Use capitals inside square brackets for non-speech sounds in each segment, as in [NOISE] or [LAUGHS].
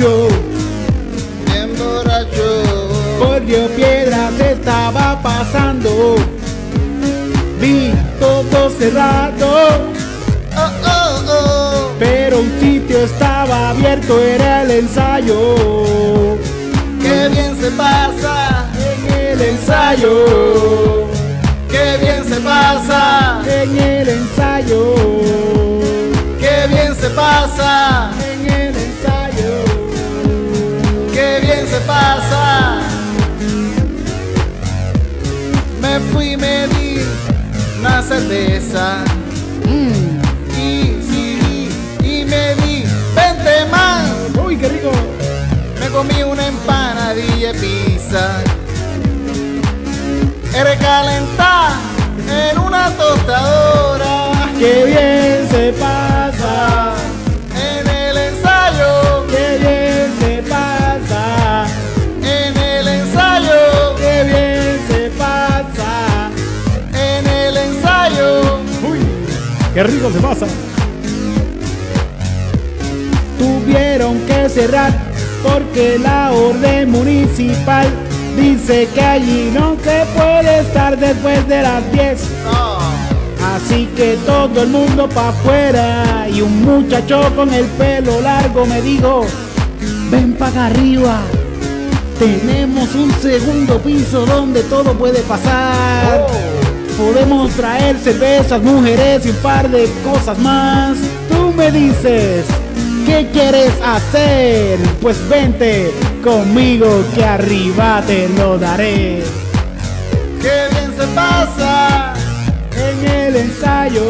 borracho, bien borracho. por Río Piedras estaba pasando. Vi todo cerrado, Oh, oh, oh. pero un sitio estaba abierto, era el ensayo. Qué bien se pasa En el ensayo, Qué bien se pasa. en el ensayo, Qué bien se pasa. Pasa. Me fui, me di una cerveza. Y, sí, y me di 20 más. Uy, qué rico. Me comí una empanadilla de pizza. Recalentada en una tostadora. Qué bien se pasa, qué rico se pasa. Tuvieron que cerrar porque la orden municipal dice que allí no se puede estar después de las 10. No. Así que todo el mundo pa' afuera y un muchacho con el pelo largo me dijo, ven para arriba, tenemos un segundo piso donde todo puede pasar. Podemos traer cervezas, mujeres y un par de cosas más. Tú me dices, ¿qué quieres hacer? Pues vente conmigo que arriba te lo daré. Qué bien se pasa. En el ensayo,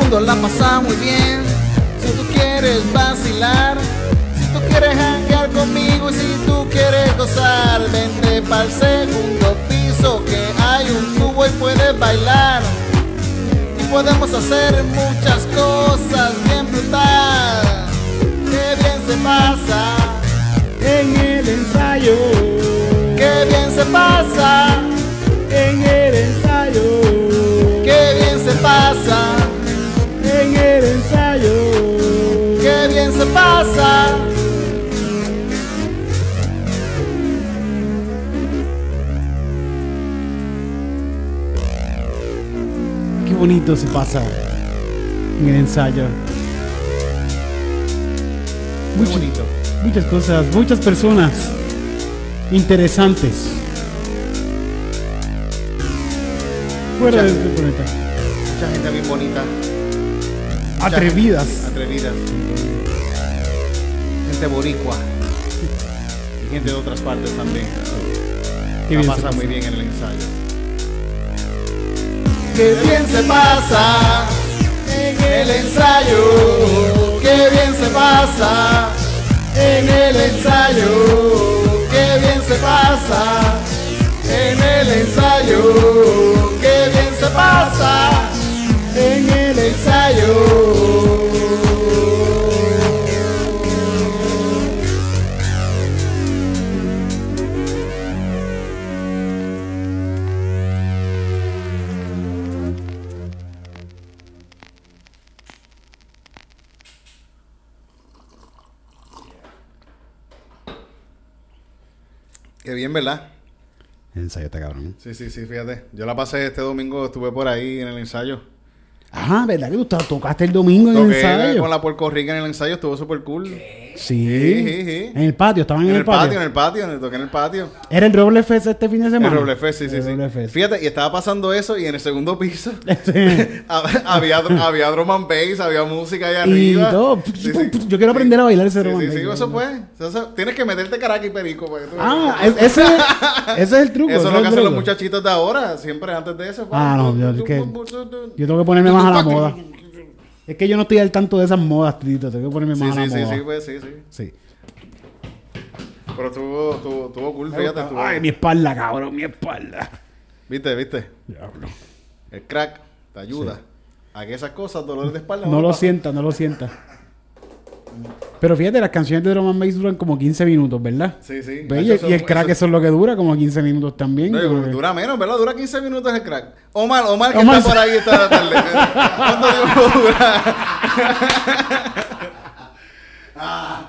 mundo la pasa muy bien. Si tú quieres vacilar, si tú quieres hangar conmigo y si tú quieres gozar, vente para el segundo piso que hay un tubo y puedes bailar. Y podemos hacer muchas cosas bien brutal. Qué bien se pasa. En el ensayo, Qué bien se pasa. en el ensayo, Qué bien se pasa. Pasa. Qué bonito se pasa en el ensayo. Muy Muchas- bonito. Muchas cosas, muchas personas interesantes. Fuera de Muchas- este planeta. Mucha gente bien bonita. Mucha Atrevidas. gente Atrevidas. Gente boricua. Y gente de otras partes también. La pasa pasa. muy bien en el ensayo. Qué bien se pasa en el ensayo. Qué bien se pasa en el ensayo. Qué bien se pasa en el ensayo. Qué bien se pasa en el ensayo. Qué bien, ¿verdad? El ensayo está cabrón. Sí, sí, sí, fíjate. Yo la pasé este domingo, estuve por ahí en el ensayo. Ajá, ¿verdad que tú to- tocaste el domingo en el ensayo? con la Puerto Rica en el ensayo, estuvo súper cool. Sí. Sí, sí, sí. En el patio, estaban En el patio, en el patio, en el- toqué en el patio. Era el Roble Fest este fin de semana. El Roble Fest, sí, sí, El sí. Roble Fest. Fíjate, y estaba pasando eso y en el segundo piso [LAUGHS] Sí. [LAUGHS] hab- había, había drum and bass, había música allá y arriba. todo. Sí, sí. Yo quiero aprender a bailar ese Sí, Roman sí, sí, Bass. eso fue. Eso- tienes que meterte caraca y perico. Ah, es- ese, [LAUGHS] ese es el truco. Eso es lo que hacen los muchachitos de ahora, siempre antes de eso. Ah, no, yo- Yo tengo que ponerme más a la moda. Es que yo no estoy al tanto de esas modas, Tito. Tengo que ponerme Sí, más a la sí, sí, moda. sí, pues sí, sí. Sí. Pero estuvo, estuvo, estuvo cool, fíjate. Estuvo, Ay, mi espalda, cabrón, mi espalda. ¿Viste, viste? Diablo. El crack te ayuda a que esas cosas, dolores de espalda. No lo pasen. sienta, no lo sienta. Pero fíjate, las canciones de Drum and Bass duran como 15 minutos, ¿verdad? Sí, sí. Ve, Y, y el crack eso- eso es lo que dura, como 15 minutos también. No, dura menos, ¿verdad? Dura 15 minutos el crack. Omar, Omar, que Omar, está por ahí esta tarde. [LAUGHS] ¿Cuánto tiempo dura? [LAUGHS]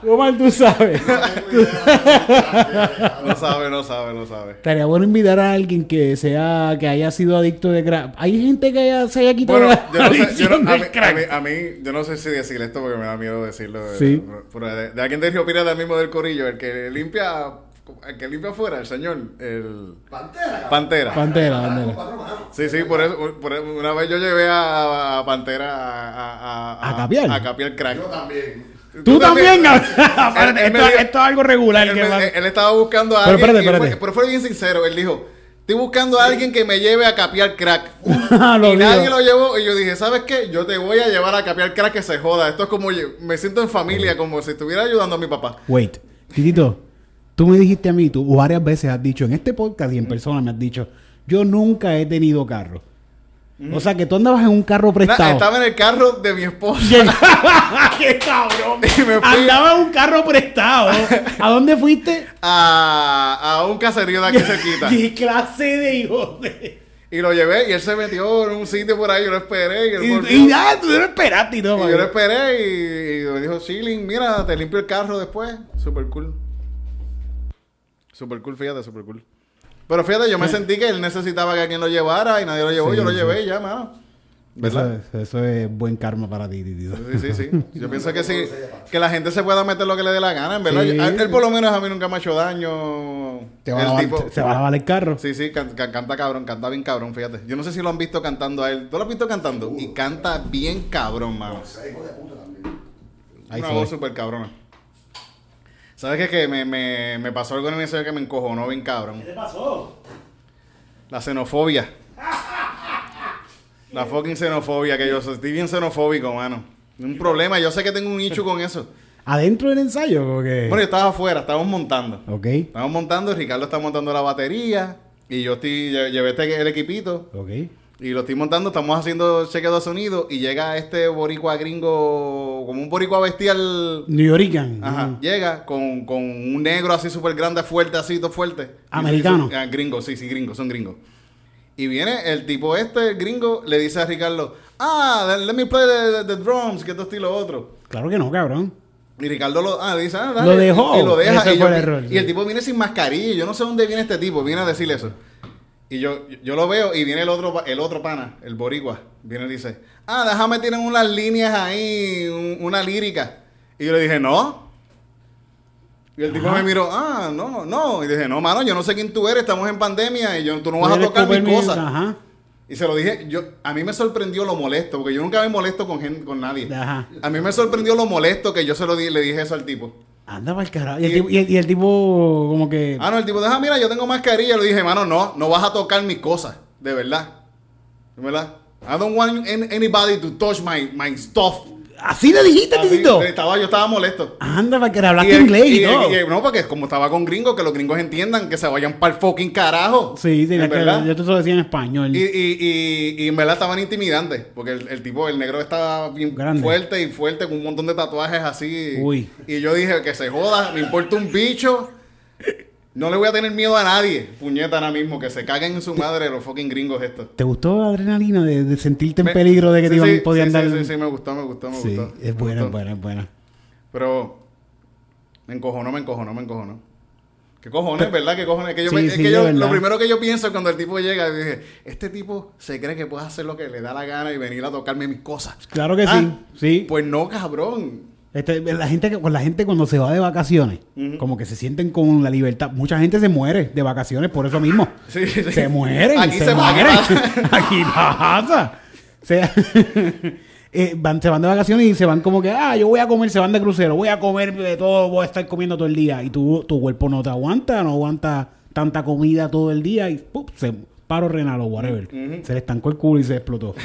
Omar, tú sabes. No sabe, no sabe, no sabe. Estaría bueno invitar a alguien que sea, que haya sido adicto de crack. Hay gente que haya- se haya quitado Bueno, la yo no sé, yo no- a, mí, a, crack. mí, a mí, yo no sé si decir esto porque me da miedo decirlo. de- Sí. pero de, de alguien de Río del mismo del Corillo, el que limpia, el que limpia afuera, el señor, el Pantera. Pantera. Pantera, Pantera. Sí, sí, por eso, por eso- una vez yo llevé a, a Pantera a, a, ¿A capiar? A capiar crack. Yo también. Tú también, él [LAUGHS] esto, es algo regular. Él, que él estaba buscando a Pero alguien. espérate, fue- pero fue bien sincero. Él dijo: Estoy buscando a alguien que me lleve a capiar crack. [LAUGHS] Lo y nadie digo. lo llevó. Y yo dije: ¿Sabes qué? Yo te voy a llevar a capiar crack que se joda. Esto es como. Me siento en familia, como si estuviera ayudando a mi papá. Wait, Titito, tú me dijiste a mí, tú varias veces has dicho en este podcast y en persona me has dicho, yo nunca he tenido carro. O sea que tú andabas en un carro prestado. estaba en el carro de mi esposa. [LAUGHS] ¡Qué cabrón! Andaba en un carro prestado. ¿A dónde fuiste? A, a un caserío de aquí cerquita. [LAUGHS] ¿Qué clase de hijo de...? Y lo llevé y él se metió en un sitio por ahí. Yo lo esperé. Y, él volvió. Y, y ya, tú no esperaste y todo. Y yo lo esperé y, y me dijo, Chilling, mira, te limpio el carro después. Super cool. Super cool, fíjate, super cool. Pero fíjate, yo me sentí que él necesitaba que alguien lo llevara y nadie lo llevó. Sí, yo lo sí. llevé y ya, mano. Eso, ¿Verdad? es, eso es buen karma para ti, Titito. Sí, sí, sí. Yo pienso que sí, que la gente se pueda meter lo que le dé la gana, en verdad. Sí. Yo- él, por lo menos a mí nunca me ha hecho daño. Te va El tipo- se va a el carro. Sí, sí, can- can- canta cabrón, canta bien cabrón, fíjate. Yo no sé si lo han visto cantando a él. ¿Tú lo has visto cantando? Y canta bien cabrón, mano. Una se voz súper cabrona. ¿Sabes qué? Que me, me, me pasó algo en el ensayo que me encojonó bien cabrón. te pasó? La xenofobia. La fucking xenofobia, que yo soy estoy bien xenofóbico, mano. Un problema, yo sé que tengo un nicho con eso. ¿Adentro del ensayo? Porque... Bueno, yo estaba afuera, estábamos montando. Ok, Estábamos montando, Ricardo está montando la batería. Y yo estoy, lle- llevé este, el equipito. ok. Y lo estoy montando, estamos haciendo chequeo de sonido. Y llega este boricua gringo, como un boricua bestial. New Yorican. Ajá, llega con, con un negro así súper grande, fuerte, así, todo fuerte. Americano. Ah, gringo, sí, sí, gringo, son gringos. Y viene el tipo este, el gringo, le dice a Ricardo, ah, let me play the, the drums, que esto y lo otro. Claro que no, cabrón. Y Ricardo lo, ah, dice, ah, Lo dejó. Y lo deja. Y, yo- el error, y sí. el tipo viene sin mascarilla. Yo no sé dónde viene este tipo, viene a decirle eso. Y yo, yo lo veo y viene el otro, el otro pana, el boricua. Viene y dice, ah, déjame tirar unas líneas ahí, un- una lírica. Y yo le dije, no. Y el tipo me miró, ah, no, no. Y dije, no, mano, yo no sé quién tú eres, estamos en pandemia y yo, tú no vas a tocar mis cosas. Ajá. Y se lo dije, yo, a mí me sorprendió lo molesto, porque yo nunca me molesto con, gente, con nadie. Ajá. A mí me sorprendió lo molesto que yo se lo di, le dije eso al tipo. Anda para el carajo. Y el, Y- tipo, y el- y el tipo como que... Ah, no, el tipo, deja, mira, yo tengo mascarilla. Le dije, mano, no, no vas a tocar mis cosas, de verdad. De verdad. I don't want an- anybody to touch my, my stuff. Así le dijiste, Así, Titito. estaba, yo estaba molesto. Anda para que le hablaste Y el- inglés y, y todo. y no, porque como estaba con gringos, que los gringos entiendan que se vayan para el fucking carajo. sí, sí, ¿En es que verdad? yo te lo decía en español. Y, y, y, y en verdad estaban intimidantes, porque el, el tipo, el negro estaba bien Grande. fuerte y fuerte, con un montón de tatuajes así. Uy. Y yo dije, que se joda, me importa un bicho. No le voy a tener miedo a nadie, puñeta ahora mismo, que se caguen en su madre los fucking gringos estos. ¿Te gustó la adrenalina de, de sentirte en Me- peligro de que sí, te iban, sí, podían sí, dar? Sí, sí, sí, me gustó, me gustó, me Sí, gustó. es buena, es buena, es buena. Pero me encojonó, me encojonó, me encojonó. ¿Qué cojones, verdad? ¿Qué cojones? Que yo me- es que yo, lo primero que yo pienso cuando el tipo llega, dije, este tipo se cree que puede hacer lo que le da la gana y venir a tocarme mis cosas. Claro que Ah, sí, sí. Pues no, cabrón. Este, la gente con la gente cuando se va de vacaciones, como que se sienten con la libertad. Mucha gente se muere de vacaciones por eso mismo. [LAUGHS] Sí, sí. Se mueren, Aquí se, se mueren. [LAUGHS] Aquí pasa. O sea, [LAUGHS] eh, van, se van de vacaciones y se van como que, ah, yo voy a comer, se van de crucero, voy a comer de todo, voy a estar comiendo todo el día. Y tu, tu cuerpo no te aguanta, no aguanta tanta comida todo el día y ¡pum! se paro renal o whatever. Se le estancó el culo y se explotó.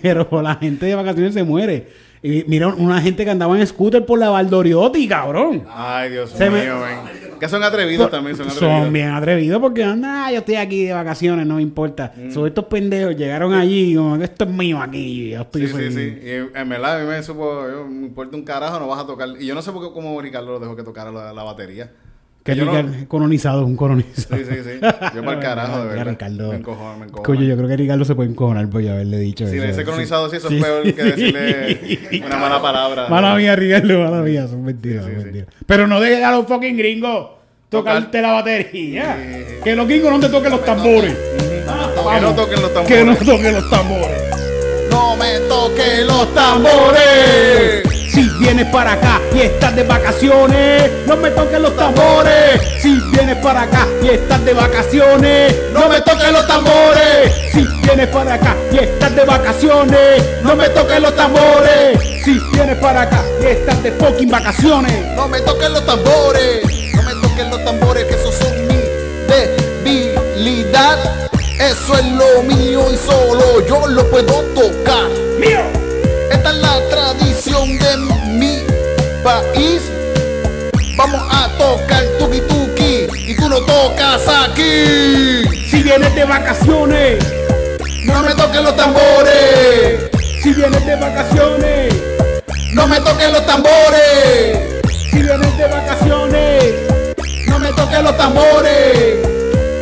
Pero la gente de vacaciones se muere. Y mira, una gente que andaba en scooter por la Valdoriotti, cabrón. Ay, Dios me- mío, ven. Que son atrevidos también, son atrevidos. Son bien atrevidos porque anda, yo estoy aquí de vacaciones, no me importa. Sobre estos pendejos llegaron allí como que esto es mío aquí. Yo estoy Sí, sí, feliz. sí. Y en verdad, a mí me supo, yo, me importa un carajo, no vas a tocar. Y yo no sé por qué, cómo Ricardo lo dejó que tocara la, la batería. Que yo no- colonizado, un colonizado. Sí, sí, sí. [LAUGHS] Yo para el carajo, de Ya, verdad. Ricardo. Me encojono, me encojono. Coño, yo creo que Ricardo se puede encojonar por yo haberle dicho Si eso. le dice colonizado, sí, eso es peor que decirle [LAUGHS] una mala palabra. Mala mía, Ricardo, mala mía, son mentiras, son mentiras. Pero no dejes a los fucking gringos Tocar. tocarte la batería. Que los gringos no te toquen los tambores. Ah, Que no toquen los tambores. Que no toquen los tambores. No me toquen los tambores. Si vienes para acá y estás de vacaciones, no me toques los tambores. Si vienes para acá y estás de vacaciones, no me toques los tambores. Si vienes para acá y estás de vacaciones, no me toques los tambores. Si vienes para acá y estás de fucking vacaciones. No me toquen los tambores. No me toquen los tambores, que esos son mi debilidad. Eso es lo mío y solo yo lo puedo tocar. ¡Mío! Esta es la tradición de mi país. Vamos a tocar tuki tuki y tú no tocas aquí. Si vienes de vacaciones, No me toquen los tambores. si vienes de vacaciones, No me toquen los tambores. si vienes de vacaciones, No me toquen los tambores.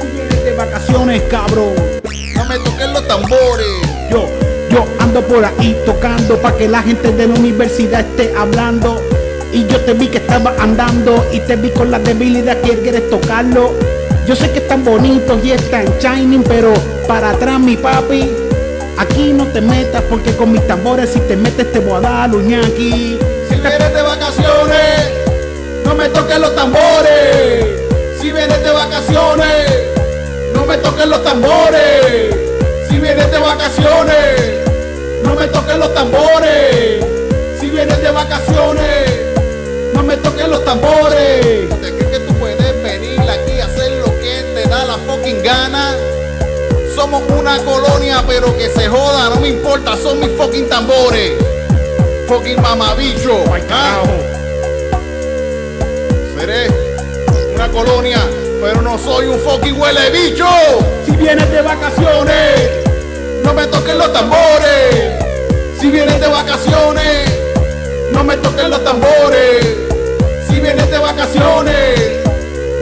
si vienes de vacaciones, cabrón. No me toquen los tambores. Yo, yo ando por ahí tocando para que la gente de la universidad esté hablando. Y yo te vi que estaba andando y te vi con la debilidad que quieres tocarlo. Yo sé que están bonitos y están shining, pero para atrás, mi papi, aquí no te metas porque con mis tambores si te metes te voy a dar uñaki. Si vienes de vacaciones, no me toquen los tambores. Si vienes de vacaciones, no me toquen los tambores. Si vienes de vacaciones, no me toquen los tambores. Si vienes de vacaciones, no me toquen los tambores. ¿Te crees que tú puedes venir aquí a hacer lo que te da la fucking gana? Somos una colonia, pero que se joda, no me importa, son mis fucking tambores. Fucking mamabicho. Ay, ¿ah? carajo. Seré una colonia, pero no soy un fucking huele bicho. Si vienes de vacaciones, No me toquen los tambores. Si vienes de vacaciones, no me toquen los tambores. Si vienes de vacaciones,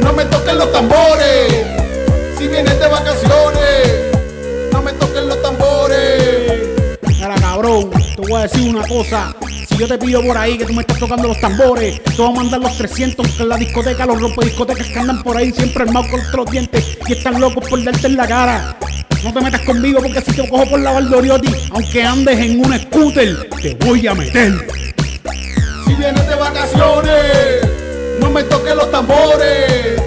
no me toquen los tambores. Si vienes de vacaciones, no me toquen los tambores. Ahora cabrón, te voy a decir una cosa. Yo te pido por ahí que tú me estás tocando los tambores, te voy a mandar los 300 que en la discoteca, los rompediscotecas que andan por ahí siempre armados con los dientes y están locos por darte en la cara. No te metas conmigo porque si te cojo por la Valdoriotti, aunque andes en un scooter, te voy a meter. Si vienes de vacaciones, no me toques los tambores.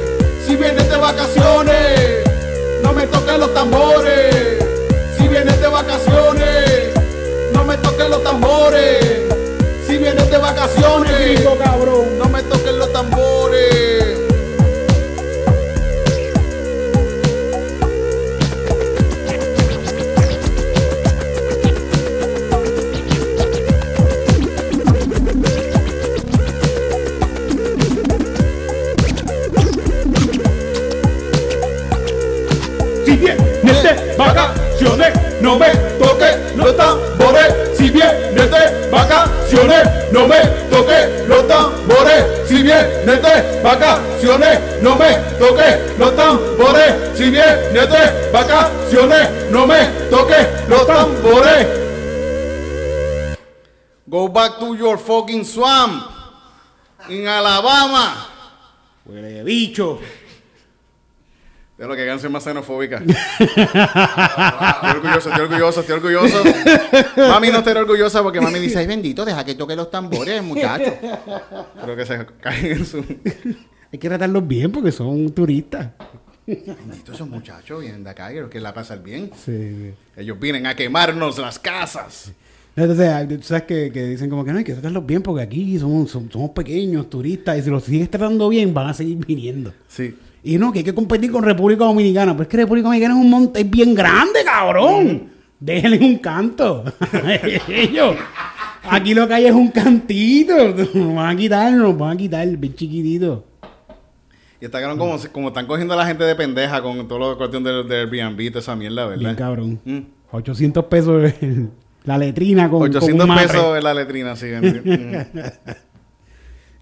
Si vienes de vacaciones, no me toques los tambores. Si vienes de vacaciones, no me toques los tambores. Si vienes de vacaciones, Gringo, cabrón. no me toques los tambores. Si vienes de vacaciones, no me toques los tambores. Si vienes de vacaciones, no me toques los tambores. Si vienes de vacaciones, no me toques los tambores. Si vienes de vacaciones, no me toques los tambores. Go back to your fucking swamp. En Alabama. Huele bicho. De lo que canción más xenofóbica. [LAUGHS] estoy orgulloso, estoy orgulloso, estoy orgulloso. Mami no estará orgullosa porque mami dice, ay bendito, deja que toque los tambores, muchacho. Creo que se caen en su... Hay que tratarlos bien porque son turistas. Bendito esos muchachos vienen de acá y que la pasan bien. Sí, Ellos vienen a quemarnos las casas. Entonces, tú sabes que, que dicen como que no hay que tratarlos bien porque aquí somos, som- somos pequeños, turistas, y si los sigues tratando bien, van a seguir viniendo. Sí. Y no, que hay que competir con República Dominicana. Pero es que República Dominicana es un monte es bien grande, cabrón. Déjenle un canto. [LAUGHS] Ellos. Aquí lo que hay es un cantito. Nos van a quitar, nos van a quitar, bien chiquitito. Y está cabrón como, como están cogiendo a la gente de pendeja con todo lo cuestión del, del Airbnb toda esa mierda, Bien ¿verdad? cabrón. Mm. 800 pesos el- la letrina con, con 800 un matre. pesos la letrina, sí. [LAUGHS] mm.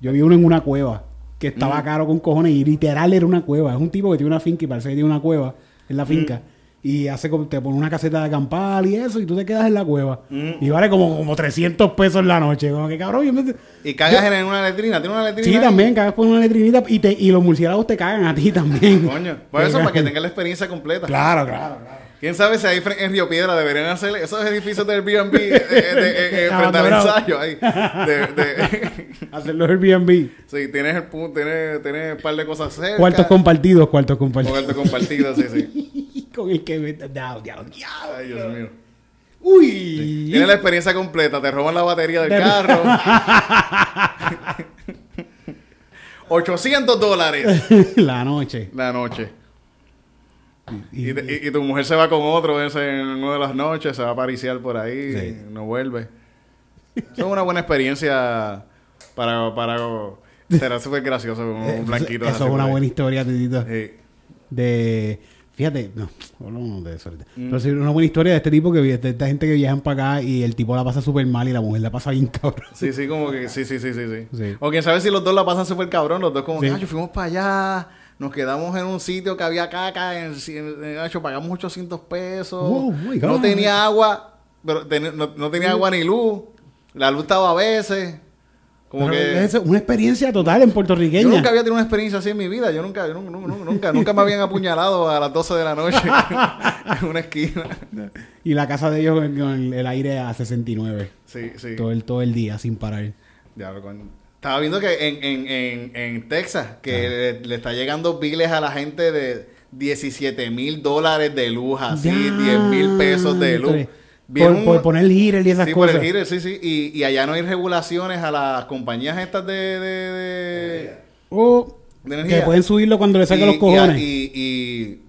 Yo vi uno en una cueva que estaba caro con cojones y literal era una cueva. Es un tipo que tiene una finca y parece que tiene una cueva en la finca. Y hace como, te pone una caseta de acampar y eso, y tú te quedas en la cueva. Y vale como, como 300 pesos la noche. Como que cabrón, yo me- Y cagas en una letrina. ¿Tiene una letrina? Sí, ahí? también, cagas por una letrinita y, te, y los murciélagos te cagan a ti también. [LAUGHS] Coño. Por eso, [LAUGHS] para que tengas la experiencia completa. Claro, claro, claro. ¿Quién sabe si ahí en Río Piedra deberían hacer esos edificios del Airbnb eh, eh, de- eh, frente al [LAUGHS] Abandonado. ensayo ahí? De, de- [LAUGHS] Hacer los Airbnb. sí, tienes el tienes, tienes un par de cosas cerca. Cuartos compartidos, cuartos compartidos. Cuartos compartidos, sí, sí. [LAUGHS] Con el que me... Diablo, diablo, diablo. Ay, Dios mío. Uy. Tienes la experiencia completa, te roban la batería del De- carro. 800 dólares la noche. la noche. Y- Y, y- y tu mujer se va con otro ese, en una de las noches, se va a pariciar por ahí, Sí. no vuelve. Eso es una buena experiencia para... para será súper gracioso con un blanquito. Eso es una buena historia, Titito. Sí. De. Fíjate, no, hablamos de eso ahorita. Mm. Pero sí, una buena historia de este tipo que de esta gente que viajan para acá y el tipo la pasa súper mal y la mujer la pasa bien [LAUGHS] cabrón. Sí, sí, como que sí, sí, sí, sí, sí. Sí. O quién sabe si los dos la pasan súper cabrón, los dos como, que, "Ah, yo fuimos para allá, nos quedamos en un sitio que había caca, en, en, en- acho, pagamos 800 pesos, Oh, no tenía agua, pero ten- no, no tenía agua ni luz, la luz estaba a veces, como que... es una experiencia total en Yo puertorriqueña. nunca había tenido una experiencia así en mi vida. Yo nunca, yo nunca, nunca, nunca, nunca me habían apuñalado a las 12 de la noche [LAUGHS] en una esquina. Y la casa de ellos con con el, el aire a 69. Sí, sí. Todo, el, todo el día sin parar. Diablo, coño. Estaba viendo que en, en, en, en Texas, que le, le está llegando biles a la gente de 17 mil dólares de luz, así, 10 mil pesos de luz. Por, por poner el giro y esas sí, por cosas. el giro, sí, sí. Y, y allá no hay regulaciones a las compañías estas de, de, de, O de que pueden subirlo cuando le saquen los cojones. Y, y- y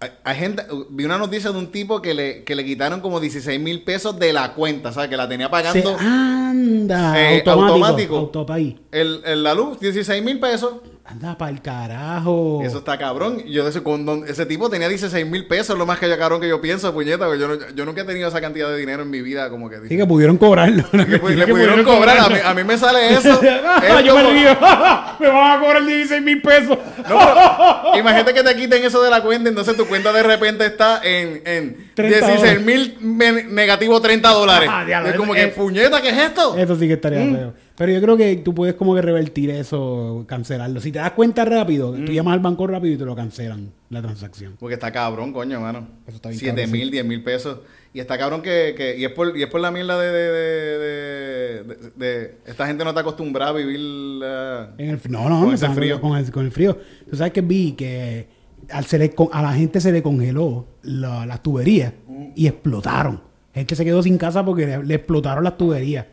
hay, hay gente, vi una noticia de un tipo que le, que le quitaron como 16 mil pesos de la cuenta, ¿sabes? Que la tenía Se pagando anda. Eh, automático. automático. El, el- la luz, 16 mil pesos. Anda para el carajo. Eso está cabrón. Yo de ese, cuando ese tipo tenía 16 mil pesos, lo más que yo cabrón que yo pienso, puñeta, yo, no- yo nunca he tenido esa cantidad de dinero en mi vida, como que... Sí, que pudieron cobrarlo. que [LAUGHS] le pudieron cobrar, a mí, a mí me sale [LAUGHS] eso. Ah, Es yo me como- río. [LAUGHS] me van a cobrar 16 mil pesos. No, pero imagínate que te quiten eso de la cuenta, entonces tu cuenta de repente está en, en 30 16 mil negativo 30 dólares. Ah, diablo, es como eso que, es- puñeta, ¿qué es esto? Eso sí que estaría Mm. Pero yo creo que tú puedes como que revertir eso, cancelarlo. Si te das cuenta rápido, Mm. tú llamas al banco rápido y te lo cancelan la transacción. Porque está cabrón, coño, mano. Eso está bien 7 cabrón, mil, 10 mil pesos. Y está cabrón que, que y, es por, y es por la mierda de, de, de, Esta gente no está acostumbrada a vivir... la- En el, no, no, Con no, ese frío. Con el, con el frío. Tú sabes que vi que al se le a la gente se le congeló la- las tuberías y explotaron. Gente se quedó sin casa porque le, le explotaron las tuberías.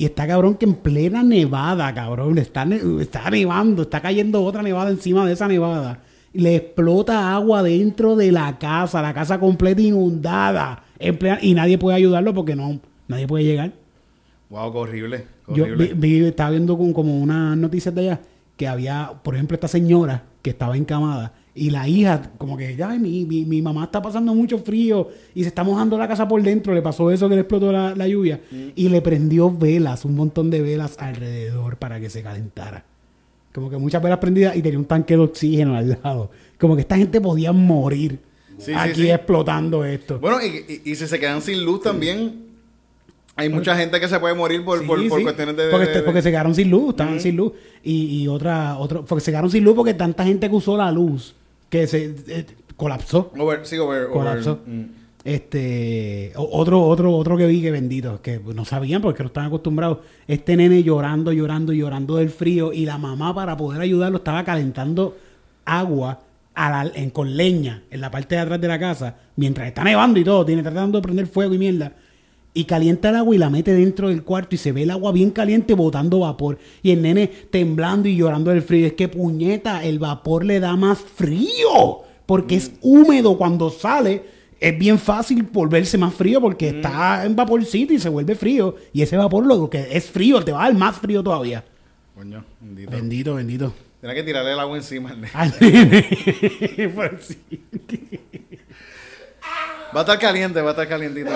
Y está cabrón que en plena nevada, cabrón, está, ne- está nevando, está cayendo otra nevada encima de esa nevada. Le explota agua dentro de la casa, la casa completa inundada. En plena- y nadie puede ayudarlo porque no, nadie puede llegar. Wow, qué horrible. qué Yo horrible. vi- vi- estaba viendo con- como unas noticias de allá que había, por ejemplo, esta señora que estaba encamada y la hija, como que, ya mi, mi, mi mamá está pasando mucho frío y se está mojando la casa por dentro. Le pasó eso que le explotó la, la lluvia y le prendió velas, un montón de velas alrededor para que se calentara. Como que muchas velas prendidas y tenía un tanque de oxígeno al lado. Como que esta gente podía morir Sí, aquí sí. explotando esto. Bueno, y, y, y si se quedan sin luz también, hay mucha gente que se puede morir por, Sí, por, por sí. cuestiones de... porque, de- este- de- porque se quedaron sin luz, estaban sin luz. Y, y otra, otro, porque se quedaron sin luz porque tanta gente que usó la luz que se eh, colapsó. Over- sí, over- over- Colapsó. mm. Este, otro, otro, otro que vi que bendito, que no sabían porque no estaban acostumbrados. Este nene llorando, llorando, llorando del frío y la mamá para poder ayudarlo estaba calentando agua a la- en, con leña en la parte de atrás de la casa mientras está nevando y todo, tiene tratando de prender fuego y mierda. Y calienta el agua y la mete dentro del cuarto y se ve el agua bien caliente botando vapor. Y el nene temblando y llorando del frío. Es que puñeta, el vapor le da más frío. Porque es húmedo cuando sale. Es bien fácil volverse más frío porque está en vaporcito y se vuelve frío. Y ese vapor lo que es frío, te va a dar más frío todavía. Coño, bendito. Bendito, bendito. Tienes que tirarle el agua encima al nene. Al nene. [LAUGHS] [LAUGHS] Va a estar caliente, va a estar calientito.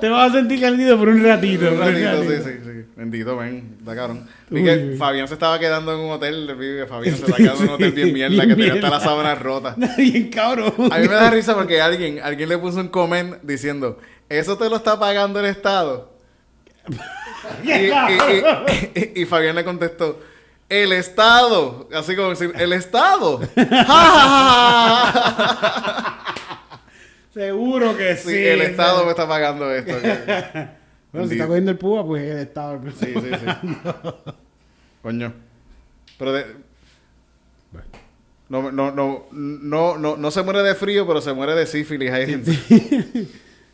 Te vas a sentir caliente por un ratito. Un ratito, sí, sí, sí. Bendito, ven, está cabrón. Vi que. Fabián se estaba quedando en un hotel, vi que Fabián se [LAUGHS] está quedando en un hotel bien mierda, que tenía hasta las sábanas rotas. [LAUGHS] Bien cabrón. A mí me da risa porque alguien, alguien le puso un comment diciendo, ¿eso te lo está pagando el Estado? [LAUGHS] Y, y- y- y- y Fabián le contestó, el Estado. Así como decir, el Estado. ¡Ja, ja, ja, ja, ja! Seguro que sí. Sí, el Estado me está pagando esto. [LAUGHS] Bueno, si está cogiendo el púa, pues el Estado. Sí, sí, sí. [LAUGHS] Coño. Pero de... No, no, no, no, no, no se muere de frío, pero se muere de sífilis. Hay gente. [LAUGHS]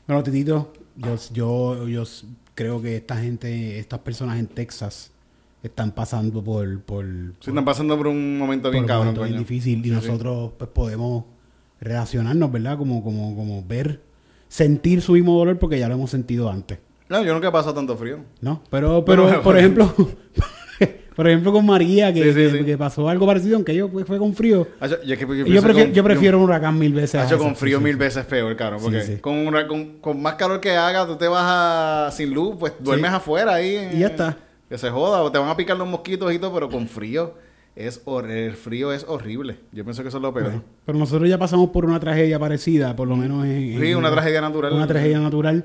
Bueno, Titito, yo, yo, yo creo que esta gente, estas personas en Texas están pasando por, por, Sí, están pasando por un momento bien cabrón, momento bien difícil y Sí, sí. nosotros pues podemos relacionarnos, ¿verdad? Como, como, como ver, sentir su mismo dolor porque ya lo hemos sentido antes, No, yo nunca he pasado tanto frío. ¿no? Pero, [LAUGHS] pero, por ejemplo, [LAUGHS] por ejemplo con María, que, Sí, sí, que- sí. que pasó algo parecido, aunque yo fue con frío. Yo, que- prefiero, con- yo prefiero un huracán mil veces. a Hacho, eso. con frío mil veces peor, cabrón. Porque. Con, una- con, con más calor que haga, tú te vas a, sin luz, pues duermes afuera ahí. en- Y ya está. Que se joda, o te van a picar los mosquitos y todo, pero con frío es el frío es horrible. Yo pienso que eso es lo peor. Bueno, pero nosotros ya pasamos por una tragedia parecida, por lo menos en... Sí, en- una tragedia natural. Una tragedia natural.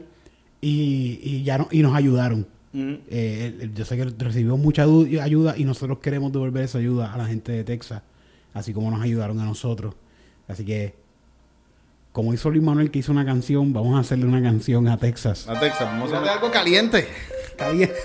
Y, y ya no, y nos ayudaron. Ujú. Eh, yo sé que recibimos mucha ayuda y nosotros queremos devolver esa ayuda a la gente de Texas, así como nos ayudaron a nosotros. Así que, como hizo Luis Manuel que hizo una canción, vamos a hacerle una canción a Texas. A Texas, vamos a hacer algo caliente. Caliente.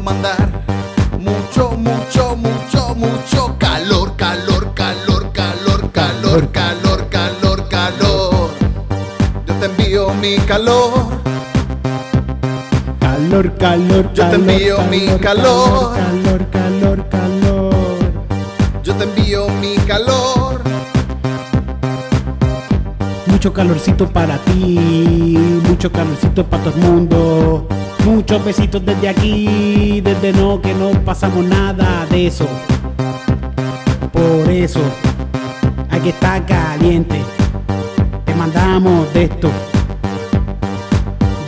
Puedo mandar mucho, mucho, mucho, mucho calor, calor, calor, calor, calor, calor, calor, calor. Yo te envío mi calor. Calor, calor, Yo te envío mi calor. Calor, calor, calor. Yo te envío mi calor. Mucho calorcito para ti, mucho calorcito para todo el mundo. Muchos besitos desde aquí, desde no que no pasamos nada de eso. Por eso hay que estar caliente. Te mandamos de esto.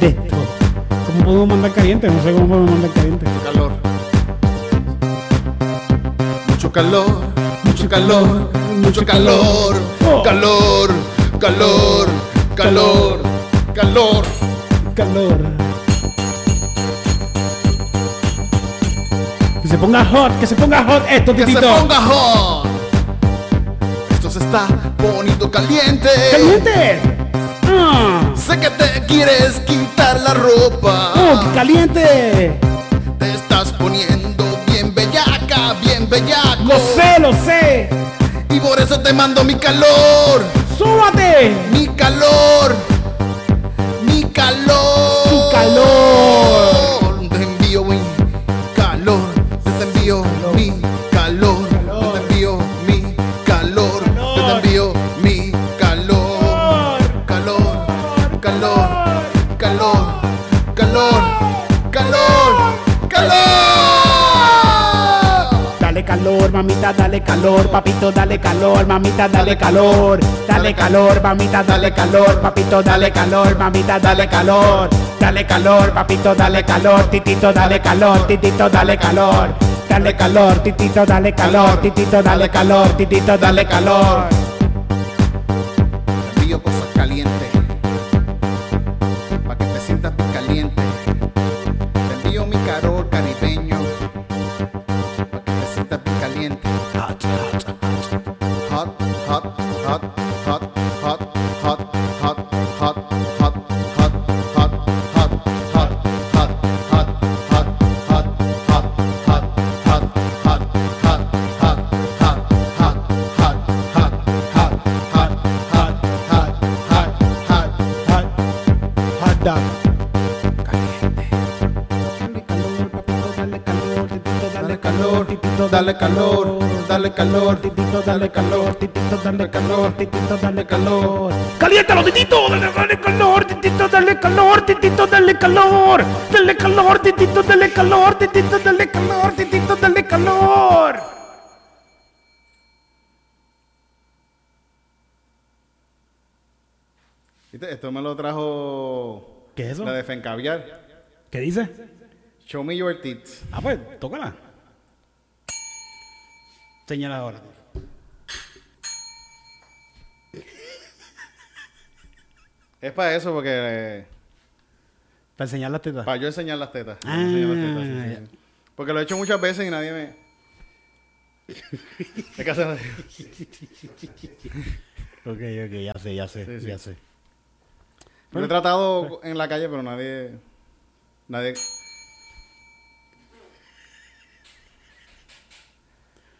De esto. ¿Cómo podemos mandar caliente? No sé cómo podemos mandar caliente. calor. Mucho calor, mucho calor, mucho calor, Oh. calor, calor, calor, calor. calor. Que ponga hot, que se ponga hot esto, Que se ponga hot. Esto se está bonito caliente. ¡Caliente! ¡Ah! Sé que te quieres quitar la ropa. ¡Oh, qué caliente! Te estás poniendo bien bellaca, bien bellaco. ¡Lo sé, lo sé! Y por eso te mando mi calor. ¡Súbate! Mi calor, mi calor, Tu calor. Mamita, dale calor, papito, dale calor, mamita, dale calor, dale calor, mamita, dale calor, papito, dale calor, mamita, dale calor, dale calor, papito, dale calor, titito, dale calor, titito, dale calor, dale calor, titito, dale calor, titito, dale calor, titito, dale calor. Calor, titito, dale calor, titito, dale calor, titito, dale calor. ¡Caliéntalo, titito! ¡Dale, calor! ¡Titito, dale calor! ¡Titito, dale calor! ¡Dale calor, titito, dale calor! ¡Titito, dale calor! ¡Titito, dale calor! ¿Viste? Esto me lo trajo ¿Qué es eso? la de Fencaviar. ¿Qué dice? Show me your tits. Ah, pues, tócala. Señala ahora. Es para eso, porque. eh, Para enseñar las tetas. para yo enseñar las tetas. Yo Ah, enseñar las tetas, sí, sí. Porque lo he hecho muchas veces y nadie me. [LAUGHS] Es que hace- Ok, ok, ya sé, ya sé, Sí, sí. ya sé. Lo he tratado en la calle, pero nadie. Nadie.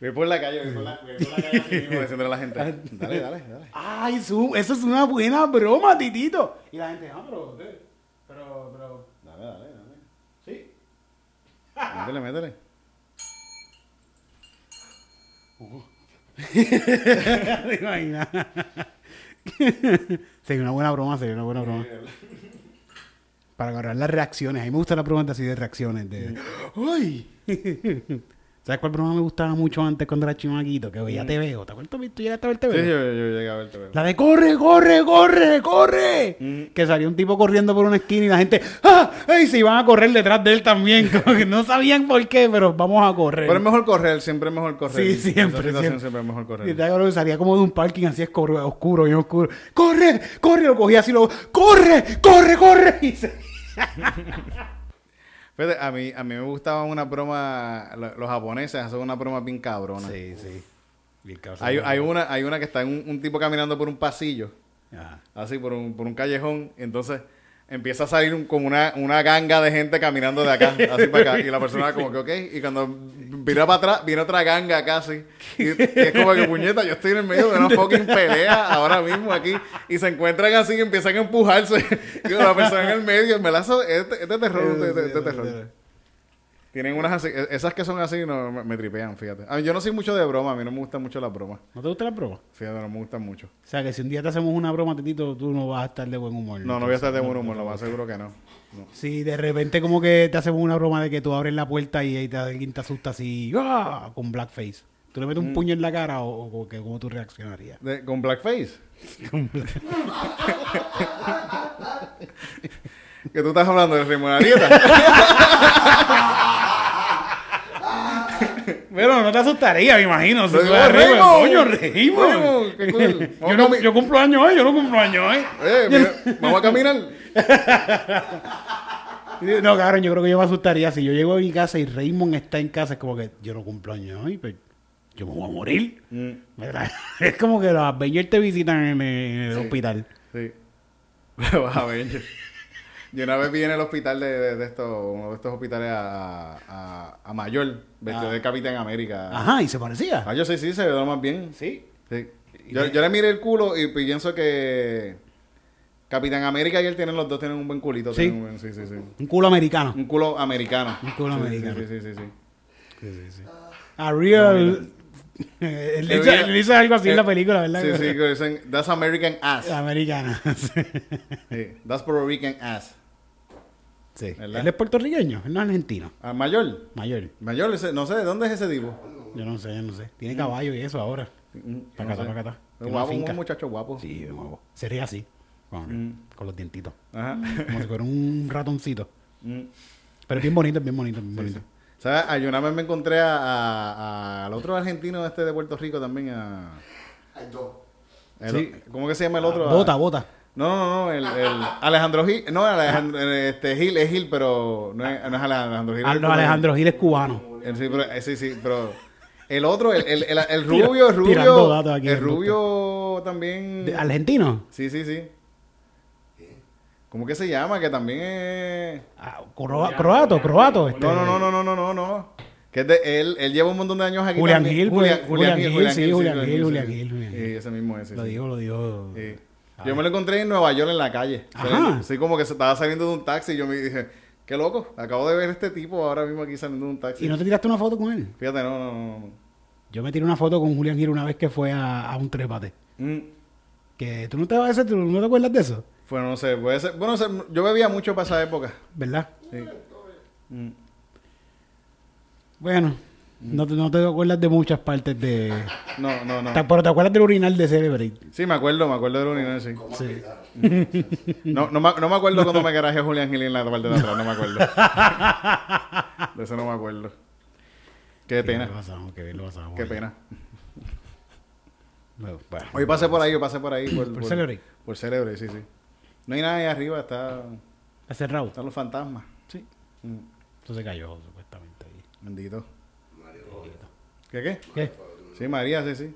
Voy por la calle, voy por la, voy por la calle así mismo diciéndole a la gente. [LAUGHS] Dale, dale, dale. Ay, eso es una buena broma, titito. Y la gente, ah, pero, pero, pero. Dale, dale, dale. Sí. Métele, métele. [LAUGHS] ¿Te imaginas? [LAUGHS] sería una buena broma, sería una buena broma. Para agarrar las reacciones. A mí me gustan las bromas así de reacciones. De, ¡Ay! ¿Sabes cuál broma me gustaba mucho antes cuando era chamaquito? Que veía te veo. ¿Te acuerdas? ¿Tú llegaste a ver te Sí, veo? yo, yo llegué a verte. pero- La de corre, corre, corre, corre. Mm. Que salió un tipo corriendo por una esquina y la gente, ¡ah! ¡Ay! Se iban a correr detrás de él también. [LAUGHS] Como que no sabían por qué, pero vamos a correr. Pero es mejor correr, siempre es mejor correr. Sí, siempre, siempre. siempre es mejor Y correr. te acuerdas que salía como de un parking así oscuro, oscuro, bien oscuro. ¡Corre! ¡Corre! Lo cogía así, lo ¡Corre! ¡Corre! ¡Corre! Y se... [LAUGHS] Fíjate, a mí, a mí me gustaban una broma, lo- los japoneses hacen una broma bien cabrona. Sí, sí. Bien. Hay, hay, una, hay una que está en un, un tipo caminando por un pasillo, Ajá. así por un, por un callejón, entonces empieza a salir un- como una, una ganga de gente caminando de acá, [LAUGHS] así para acá, y la persona como que, ok, y cuando vira para atrás, viene otra ganga casi, y, y es como que, puñeta, yo estoy en el medio de una fucking pelea ahora mismo aquí, y se encuentran así y empiezan a empujarse, [LAUGHS] y la persona en el medio, me la hace, este, este terror, este, este terror. Tienen unas así, e- esas que son así no, me, me tripean, fíjate. A mí, yo no soy mucho de broma, a mí no me gustan mucho las bromas. ¿No te gusta la broma? Fíjate, no me gustan mucho. O sea, que si un día te hacemos una broma, Titito, tú no vas a estar de buen humor. No, no voy a estar de buen humor, lo más seguro que no. no. Si de repente como que te hacemos una broma de que tú abres la puerta y ahí te, alguien te asusta así, ¡ah! con blackface. ¿Tú le metes un puño en la cara o, o que, cómo tú reaccionarías? De- ¿Con blackface? [LAUGHS] que tú estás hablando de Raymond Arieta. [LAUGHS] Pero no te asustaría, me imagino. Si tú Raymond. coño, Raymond. Raymond, [LAUGHS] yo, no, cumplo años hoy, yo no cumplo años hoy. Eh, [LAUGHS] mira, vamos a caminar. No, cabrón, yo creo que yo me asustaría. Si yo llego a mi casa y Raymond está en casa, es como que yo no cumplo años hoy, pero yo me voy a morir. Mm. [LAUGHS] Es como que los Avengers te visitan en el, el hospital. sí. Vas a ver. Yo, una vez vi en el hospital de, de, de estos, uno de estos hospitales a, a, a Mayor, vestido Ah. de Capitán América. Ajá, y se parecía. Ah, yo sí, sí, se ve más bien. Sí. Sí. Yo, yo le miré el culo y pienso que Capitán América y él tienen los dos tienen un buen culito. Sí. tienen un buen- sí, sí, sí. Un culo americano. Un culo americano. Un culo Sí, sí, americano. Sí, sí, sí, sí. A real. [LAUGHS] Él Él hizo algo así en eh, la película, ¿verdad? Sí, sí, que dicen, that's American ass. Americana. [LAUGHS] Sí, that's Puerto Rican ass. Sí. ¿Verdad? Él es puertorriqueño, él no es argentino. Ah, mayor. Mayor. Mayor, ese- no sé, ¿de dónde es ese tipo? Yo no sé, yo no sé. Tiene caballo y eso ahora. Mm, Para acá, para acá. Guapo, un muchacho guapo. Sí, de nuevo. Se ríe así. Con, Mm. con los dientitos. Ajá. Como si fuera un ratoncito. [LAUGHS] Mm. Pero es bien bonito, es bien bonito, es bien Sí, bonito. sí. ¿Sabes? Ah, Yo una vez me encontré a- a- al otro argentino este de Puerto Rico también. A, Hay dos. el- Sí. ¿Cómo que se llama el otro? Bota, bota. No, no, no, el, el Alejandro Gil. No, Alejandro, este, Gil es Gil, pero no es, no es Alejandro Gil. Ah, no, Alejandro Gil es cubano. Eh, Sí, pero, eh, sí, sí, pero el otro, el, el, el, rubio, el rubio, aquí el rubio también. ¿De- ¿Argentino? Sí, sí, sí. ¿Cómo que se llama? Que también es... Ah, croa- croato, croato. Este, No, no, no, no, no, no, no. Que es de él, él lleva un montón de años aquí. Julián también. Gil, pues, Julián Gil, sí, Julián Gil, Julián. Gil, Julián Sí, Gil. ese mismo es. Lo digo, lo digo. Sí. Yo me lo encontré en Nueva York en la calle. Ajá. Sí, como que se estaba saliendo de un taxi y yo me dije, qué loco, acabo de ver este tipo ahora mismo aquí saliendo de un taxi. ¿Y no te tiraste una foto con él? Fíjate, no, no, no. no. Yo me tiré una foto con Julián Gil una vez que fue a, a un trépate. Mm, Que tú no te vas a hacer, tú no te acuerdas de eso, Bueno, no sé, puede ser. Bueno, sé, yo bebía mucho para esa época. ¿verdad? Sí. Mm. Bueno, no, te- no te acuerdas de muchas partes de... No, no, no. Pero te acuerdas del urinal de Celebrate. Sí, me acuerdo, me acuerdo del urinal, sí. Sí. [LAUGHS] No, no, me, no me acuerdo cuando me garaje Julián Gil en la parte de atrás, no me acuerdo. [LAUGHS] De eso no me acuerdo. Qué pena, Qué pasamos, qué bien lo pasamos. qué pena. Bueno. Hoy pasé por ahí, yo pasé por ahí. Por, ¿Por Celebrate? Por Celebrate, sí, sí. No hay nada ahí arriba, está, Está cerrado. están los fantasmas. Sí. Mm, se cayó, supuestamente. ahí. Bendito. ¿Qué qué? ¿Qué? Sí, María, sí, sí.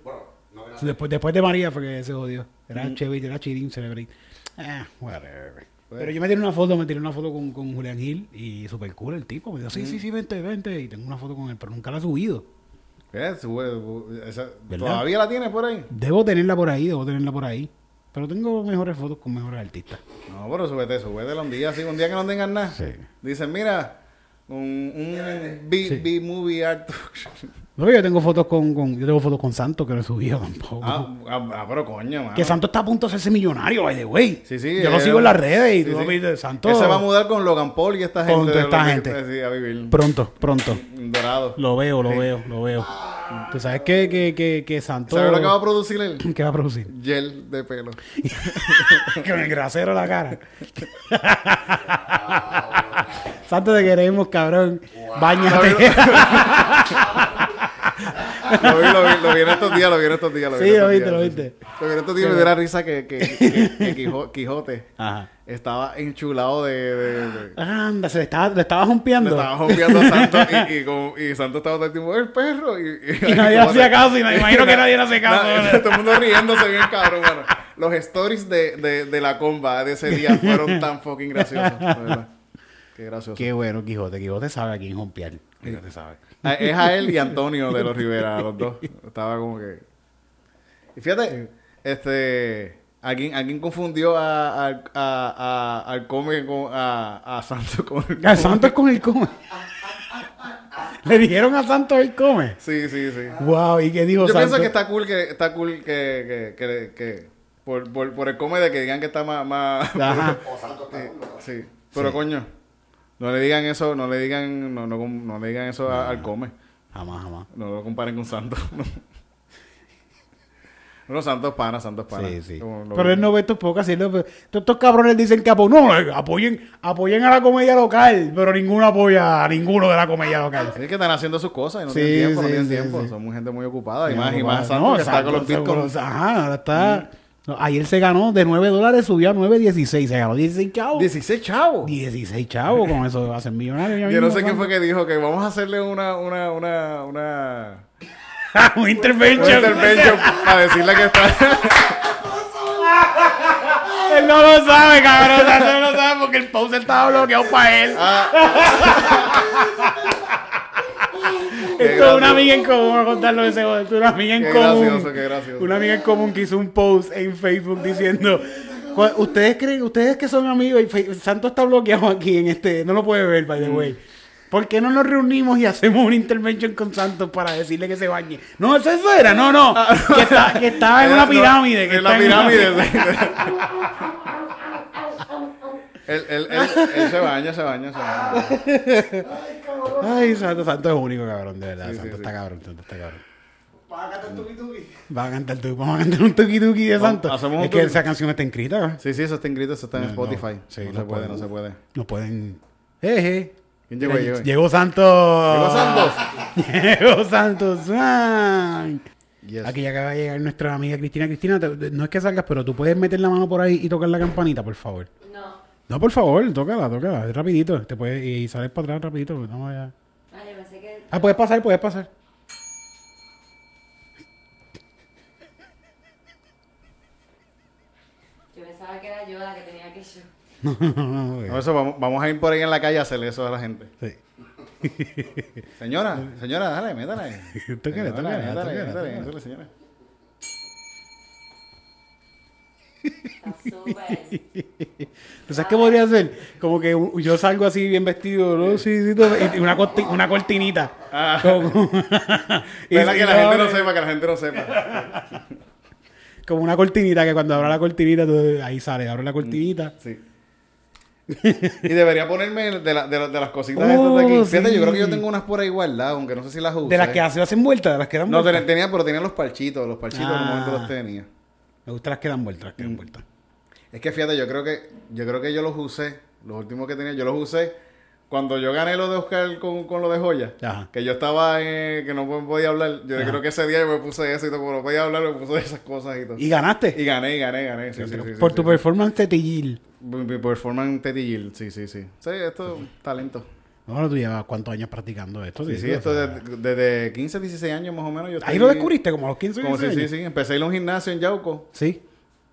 Después, después de María fue que se jodió. Era Chevy, era Chirin, Celebrate. Ah, whatever. Pues- Pero yo me tiré una foto, me tiré una foto con, con Julián Gil y super cool el tipo. Me dijo, sí, sí, sí, vente, vente. Y tengo una foto con él, pero nunca la he subido. ¿Qué? Sube- esa-. ¿Todavía la tienes por ahí? Debo tenerla por ahí, debo tenerla por ahí. Pero tengo mejores fotos con mejores artistas. No, pero súbete, súbetela un día así, un día que no tengas nada. Sí. Dicen, mira, un, un B, Sí. B movie art. No, yo tengo fotos con, con- yo tengo fotos con Santos que no he subido tampoco. ah, ah, ah, pero coño, mano. que Santos está a punto de hacerse millonario, by the way. Sí, sí. Yo lo sigo en las redes y sí, tú sí. viste, Santos. Él se va a mudar con Logan Paul y esta gente. Con toda esta lo que- gente. A vivir. Pronto, pronto. Dorado. Lo veo, lo veo, lo veo. Tú sabes que, que, que, que Santos. ¿Sabes lo que va a producir él? ¿Qué va a producir? Gel de pelo. [LAUGHS] Con el grasero en la cara. [LAUGHS] Santos te queremos, cabrón. Báñate. [LAUGHS] Lo vi, lo vi, lo vi en estos días, lo vi en estos días. vi Sí, lo viste, días, lo viste. Lo vi en estos días y me dio la risa que, que, que, que Quijo- Quijote Ajá. estaba enchulado de... de- de- Anda, se le estaba, le estaba Le jumpeando. estaba jompeando a Santos y, y, como- y Santos estaba todo el tiempo, el perro. Y, Y [LAUGHS] nadie le hacía caso, y me imagino que nadie le hace caso. Todo el mundo riéndose bien cabrón, bueno. Los stories de, de, de la comba de ese día fueron tan fucking graciosos, verdad. Qué gracioso. Qué bueno, Quijote. Quijote sabe a quién jumpear. Quijote sabe. Ah, Es a él y Antonio de los Rivera, los dos. Estaba como que. Y fíjate, este. Alguien, alguien confundió a, a, a, a- al come con a, a Santos con el A Santos con el come. Le dijeron a Santos el come. Sí, sí, sí. Wow, ¿y qué dijo Yo Santos? pienso que está cool que está cool que, que, que, que por, por, por el come de que digan que está más, más Ajá. [LAUGHS] sí, sí. Pero coño, no le digan eso, no le digan, no, no, no le digan eso al come. Jamás, jamás. No lo comparen con Santos. [LAUGHS] No, Santos pana, Santos pana. Sí, sí. Como Pero él no ve estos pocas. Todos estos cabrones dicen que apo- no, eh, apoyen, apoyen a la comedia local, pero ninguno apoya a ninguno de la comedia local. Sí, que están haciendo sus cosas y no Sí, tienen tiempo, no sí, tienen sí, tiempo. sí. Son gente muy ocupada. Y No, más, y no, más no, Santos que está con los Santos, bitcoins. Ajá, ahora está. No, ayer se ganó de 9 dólares, subió a 9.16. Se ganó 16 chavos. 16 chavos. 16 chavos, con eso va a ser millonario. Yo no sé quién Santos. fue que dijo que vamos a hacerle una, una, una, una, [LAUGHS] Un intervention. un intervention para decirle que está. [LAUGHS] Él no lo sabe, cabrón. Santos no lo sabe porque el post estaba bloqueado para él. Qué [LAUGHS] Esto una amiga en común, voy a contarlo de ese es una amiga en Qué común. gracioso, qué gracioso. Una amiga en común que hizo un post en Facebook diciendo. "Cu- Ustedes creen, ustedes que son amigos, y Santo está bloqueado aquí en este, no lo puede ver, by the Mm. way. ¿Por qué no nos reunimos y hacemos una intervention con Santos para decirle que se bañe? No, eso, eso era, no, no. Que, está- que estaba en [LAUGHS] una pirámide. que En la pirámide. Él, él, él, él se baña, se baña, se baña. Ay, Santo, Santo es único, cabrón, de verdad. Sí, Santo sí. está cabrón, Santo está cabrón. Va a cantar tu- Vamos a cantar un tuki tuki de Santo. Es que tuki- esa canción está inscrita. ¿verdad? Sí, sí, eso está inscrito, eso está en No, no. Spotify. Sí, no, no se puede, no se puede. No pueden. Jeje. ¿Quién llegó ahí hoy? Llegó Santos. ¿Llegó Santos? Llegó Santos. Ay. Yes. Aquí ya acaba de llegar nuestra amiga Cristina. Cristina, te- no es que salgas, pero tú puedes meter la mano por ahí y tocar la campanita, por favor. No. No, por favor, tócala, tócala. Es rapidito. Te puedes, y sales para atrás rapidito. porque No, ya. Ah, yo pensé que. Ah, puedes pasar, puedes pasar. Yo pensaba que era yo. la que tenía que yo. [LAUGHS] No, eso, vamos, vamos a ir por ahí en la calle a hacerle eso a la gente. Sí. [LAUGHS] Señora, señora, dale, métale. [LAUGHS] Tócale, tócale, métale, tócale, métale, tócale. métale, señora. Está súper. ¿Tú sabes qué podría hacer? Como que yo salgo así bien vestido, ¿no? Sí, sí, todo, y una, corti- una cortinita. Ah. Como, [LAUGHS] [LAUGHS] y- ¿Verdad y que la gente no abre- sepa, que la gente no sepa? [LAUGHS] Como una cortinita que cuando abra la cortinita, tú- ahí sale, abre la cortinita. Sí. y debería ponerme de, la- de, la- de las cositas Oh, estas de aquí. Fíjate, sí. yo creo que yo tengo unas por ahí guardadas, aunque no sé si las usé. De las que se hacen vueltas, de las que dan No, tenía, pero tenía los parchitos. Los parchitos en un Ah. momento los tenía. Me gustan las que dan vueltas, las que dan Mm. vueltas. Es que fíjate, yo creo que yo creo que yo los usé, los últimos que tenía, yo los usé cuando yo gané lo de Oscar con, con lo de joya. Ajá. Que yo estaba, eh, que no podía hablar. Yo Ajá. creo que ese día yo me puse eso y todo, como no podía hablar, me puse esas cosas y todo. Y ganaste. Y gané, y gané, gané. Sí, sí, sí, por tu performance tetillil. Mi, performance Gill, sí, sí, sí. Sí, esto es talento. Bueno, tú llevas cuántos años practicando esto. Sí, sí, esto desde, desde 15, 16 años más o menos. Yo Ahí estoy- lo descubriste, como a los 15 Como sí, 16 sí, años. sí. Empecé a ir a un gimnasio en Yauco Sí.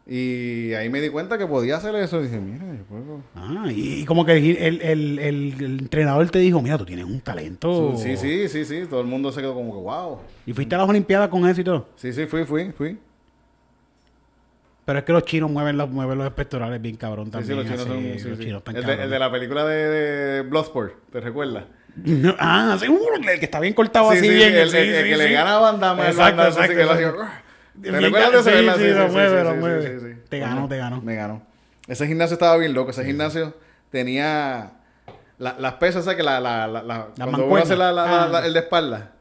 y ahí me di cuenta que podía hacer eso. Y dije, mira, yo puedo. Ah, y, como que el, el, el- entrenador te dijo, mira, tú tienes un talento. Sí, sí, sí, sí. Todo el mundo se quedó como que, wow. Y fuiste a las Olimpiadas con eso y todo. Sí, sí, fui, fui, fui. Pero es que los chinos mueven los, mueven los pectorales bien cabrón también. sí, los chinos así, son. sí, los chinos están el, de, el de la película de, de Bloodsport, ¿te recuerdas? [LAUGHS] Ah, sí, uh, el que está bien cortado Sí, así sí, bien. el, el- que le gana a Damme, el Exacto, Van Damme, así exacto, que lo. ¿Te recuerdas de sí, sí, lo mueve, lo mueve. Te ganó, te ganó. Me ganó. Ese gimnasio estaba bien loco. Ese gimnasio tenía la- las pesas, esas que la, la, la, la- cuando uno mancuernas. hace la, Ah. el de espalda,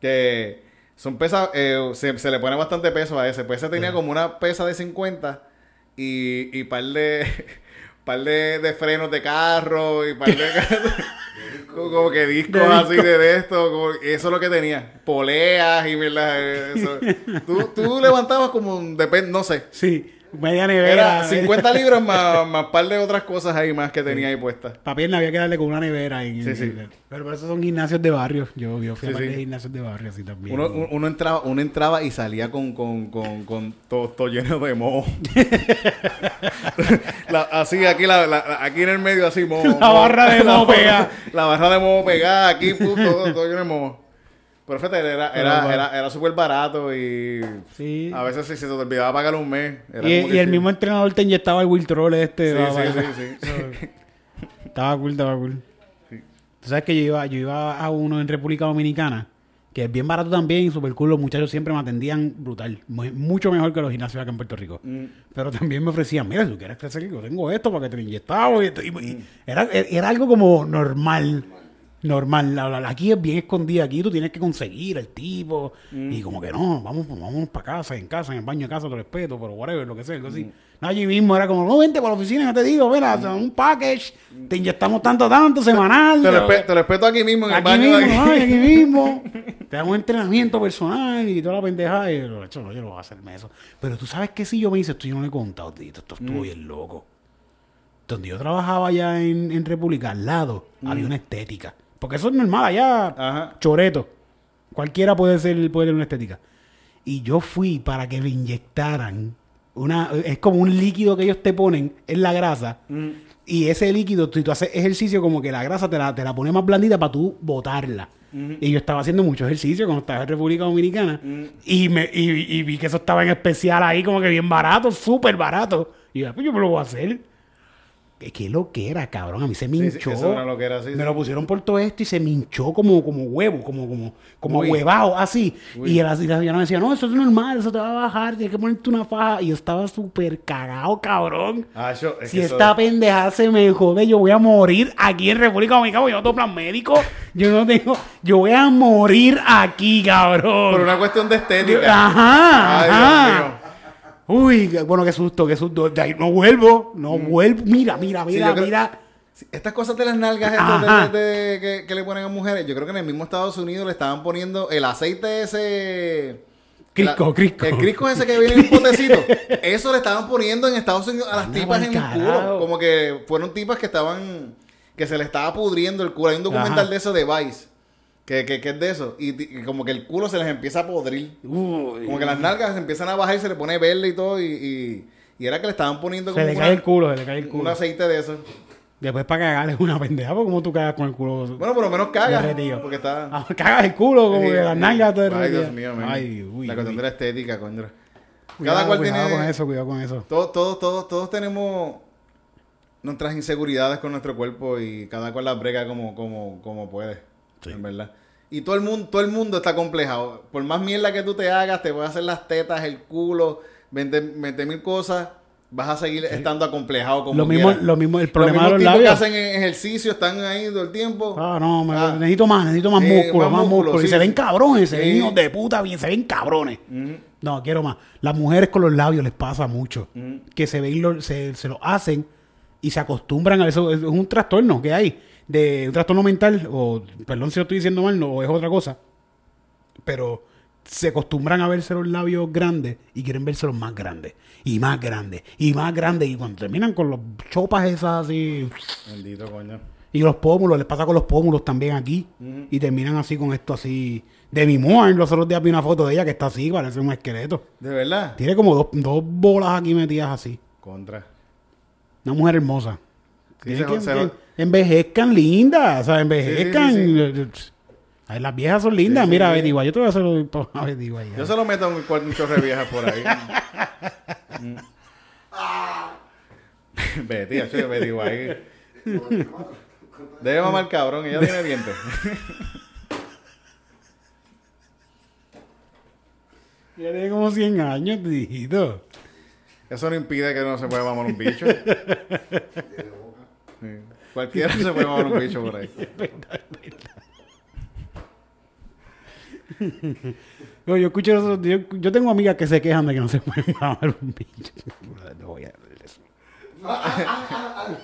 que son pesas, eh, se, se le pone bastante peso a ese. Pues ese tenía como una pesa de 50 y, y par de [LAUGHS] par de, de frenos de carro y par de [LAUGHS] como, que discos De así disco. de, de esto, como- eso es lo que tenía. Poleas y verdad, eso. [LAUGHS] Tú, tú levantabas como depende, no sé. Sí, media nevera. Era 50 libras más, más par de otras cosas ahí más que tenía ahí puestas. Pierna había que darle con una nevera. En, Sí, en- sí. en- pero por eso son gimnasios de barrio. Yo, yo fui Sí, a de gimnasios de barrio así también. Uno, un- uno entraba, uno entraba y salía con, con, con, con todo, todo lleno de moho. [LAUGHS] La- así, aquí, la, la- aquí en el medio, así, moho. La moho. barra de moho pegada. La barra de moho pegada, aquí, pum, todo, todo lleno de moho. Pero fíjate, era, era, bueno. era, era súper barato y Sí. a veces si se te olvidaba pagar un mes. era Y, el sí. mismo entrenador te inyectaba el Wiltrol este. Sí, sí, sí, sí. Estaba cool, estaba cool. Tú sabes que yo iba, yo iba a uno en República Dominicana, que es bien barato también, y super cool. Los muchachos siempre me atendían brutal. Mu- Mucho mejor que los gimnasios acá en Puerto Rico. Mm. Pero también me ofrecían, mira, si tú quieres crecer, yo tengo esto para que te lo inyectamos. Y, esto". Y- Mm. era, era algo como normal. Normal. La- la- Aquí es bien escondido. Aquí tú tienes que conseguir al tipo. Mm. Y como que no, vamos, vamos para casa, en casa, en el baño de casa, te respeto, pero whatever, lo que sea, algo así. Mm. Allí mismo era como, no, vente para la oficina, ya te digo, mira, un package, te inyectamos tanto, tanto, semanal. Te lo, te- espe- te lo espeto aquí mismo en el Aquí baño. mismo, de aquí. ay, aquí mismo. [LAUGHS] Te un entrenamiento personal y toda la pendejada. Y yo, "Hecho, no, yo no voy a hacerme eso. Pero tú sabes que si yo me hice esto, yo no le he contado. Esto Mm. estuvo bien loco. Donde yo trabajaba allá en, en República, al lado, Mm. había una estética. Porque eso es normal, allá, Ajá. choreto. Cualquiera puede ser, puede tener una estética. Y yo fui para que me inyectaran una, es como un líquido que ellos te ponen en la grasa. Mm. Y ese líquido, si tú haces ejercicio, como que la grasa te la, te la pone más blandita para tú botarla. Y yo estaba haciendo mucho ejercicio cuando estaba en República Dominicana. y, me, y, y vi que eso estaba en especial ahí, como que bien barato, súper barato. Y yo, pues yo me lo voy a hacer. ¿Qué, lo que era, cabrón? A mí se me Sí, sí, hinchó. eso era lo que era, sí, me lo pusieron por todo esto y se me hinchó como, como huevo, como, como, como Uy. huevado, así. Uy. Y la, y la señora me decía, no, eso es normal, eso te va a bajar, tienes que ponerte una faja. Y yo estaba súper cagado, cabrón. Ah, yo- es Si que eso- esta pendeja se me jode, yo voy a morir aquí en República Dominicana. Yo no tengo plan médico. Yo no tengo. Yo voy a morir aquí, cabrón. Por una cuestión de estética. Ajá, Ay, ajá. Dios mío. Uy, bueno, qué susto, qué susto. De ahí no vuelvo, no vuelvo. Mira, mira, Mm. Sí, mira, creo- mira. Estas cosas de las nalgas estas Ajá. de- de- de- que, que le ponen a mujeres, yo creo que en el mismo Estados Unidos le estaban poniendo el aceite ese... Crisco, la- crisco. El crisco ese que viene en un [LAUGHS] potecito. Eso le estaban poniendo en Estados Unidos a las Anda tipas en el culo. Como que fueron tipas que estaban... Que se le estaba pudriendo el culo. Hay un documental Ajá. de eso de Vice. Que, que, que es de eso. Y, y como que el culo se les empieza a podrir. Uy. Como que las nalgas se empiezan a bajar y se le pone verde y todo. Y, y, Y era que le estaban poniendo Se como le una- cae el culo, se le cae el un culo. aceite de eso. Después para cagar es una pendeja, porque como tú cagas con el culo. Bueno, por lo menos caga. Derretido. Porque está. Ah, cagas el culo, como Sí, que las sí. nalgas te Ay, derretidas. Dios mío, man. Ay, uy, La cuestión uy. de la estética, coño. Cuidado, Cada cual cuidado tiene. con eso, cuidado con eso. Todos, todos, todos, todos tenemos nuestras inseguridades con nuestro cuerpo y cada cual las brega como, como, como puede. En verdad. Y todo el mundo, todo el mundo está complejado. Por más mierda que tú te hagas, te voy a hacer las tetas, el culo, 20 mil cosas, vas a seguir estando acomplejado como Lo mismo, quieras. lo mismo, el problema de los tipos que labios. hacen ejercicio están ahí todo el tiempo. Ah, no, me- Ah. necesito más, necesito más Sí, músculo, más músculo, músculo. y sí, se ven sí. cabrones, se ven Sí. hijos de puta, bien, se ven cabrones. No, quiero más. Las mujeres con los labios les pasa mucho. Que se ven, lo- se, se lo hacen y se acostumbran a eso. Es un trastorno que hay. De un trastorno mental, o perdón si lo estoy diciendo mal, no, o es otra cosa. Pero se acostumbran a verse los labios grandes y quieren verse los más grandes. Y más grandes. Y más grandes. Y cuando terminan con los chopas esas así. Bendito, coño. Y los pómulos, les pasa con los pómulos también aquí. Y terminan así con esto así. De mi Moore, los otros días vi una foto de ella que está así, parece un esqueleto. De verdad. Tiene como dos, dos bolas aquí metidas así. Contra. Una mujer hermosa. Sí, se- que, se- que envejezcan lindas. O sea, envejezcan. sí, Ay, las viejas son lindas. Sí, sí, Mira, sí. White. Yo te voy a hacer [LAUGHS] a White. Yo se lo meto a un, cuarto- un chorro de viejas por ahí. Mm. [LAUGHS] Betty, acho, Betty White. Debe mamar cabrón, ella tiene dientes. [LAUGHS] Ya tiene como 100 años, dijito. Eso no impide que no se pueda mamar un bicho. Sí. Cualquiera se puede mamar un bicho por ahí. [LAUGHS] No, yo escucho eso, yo, yo tengo amigas que se quejan de que no se pueden mamar un bicho. No voy a eso.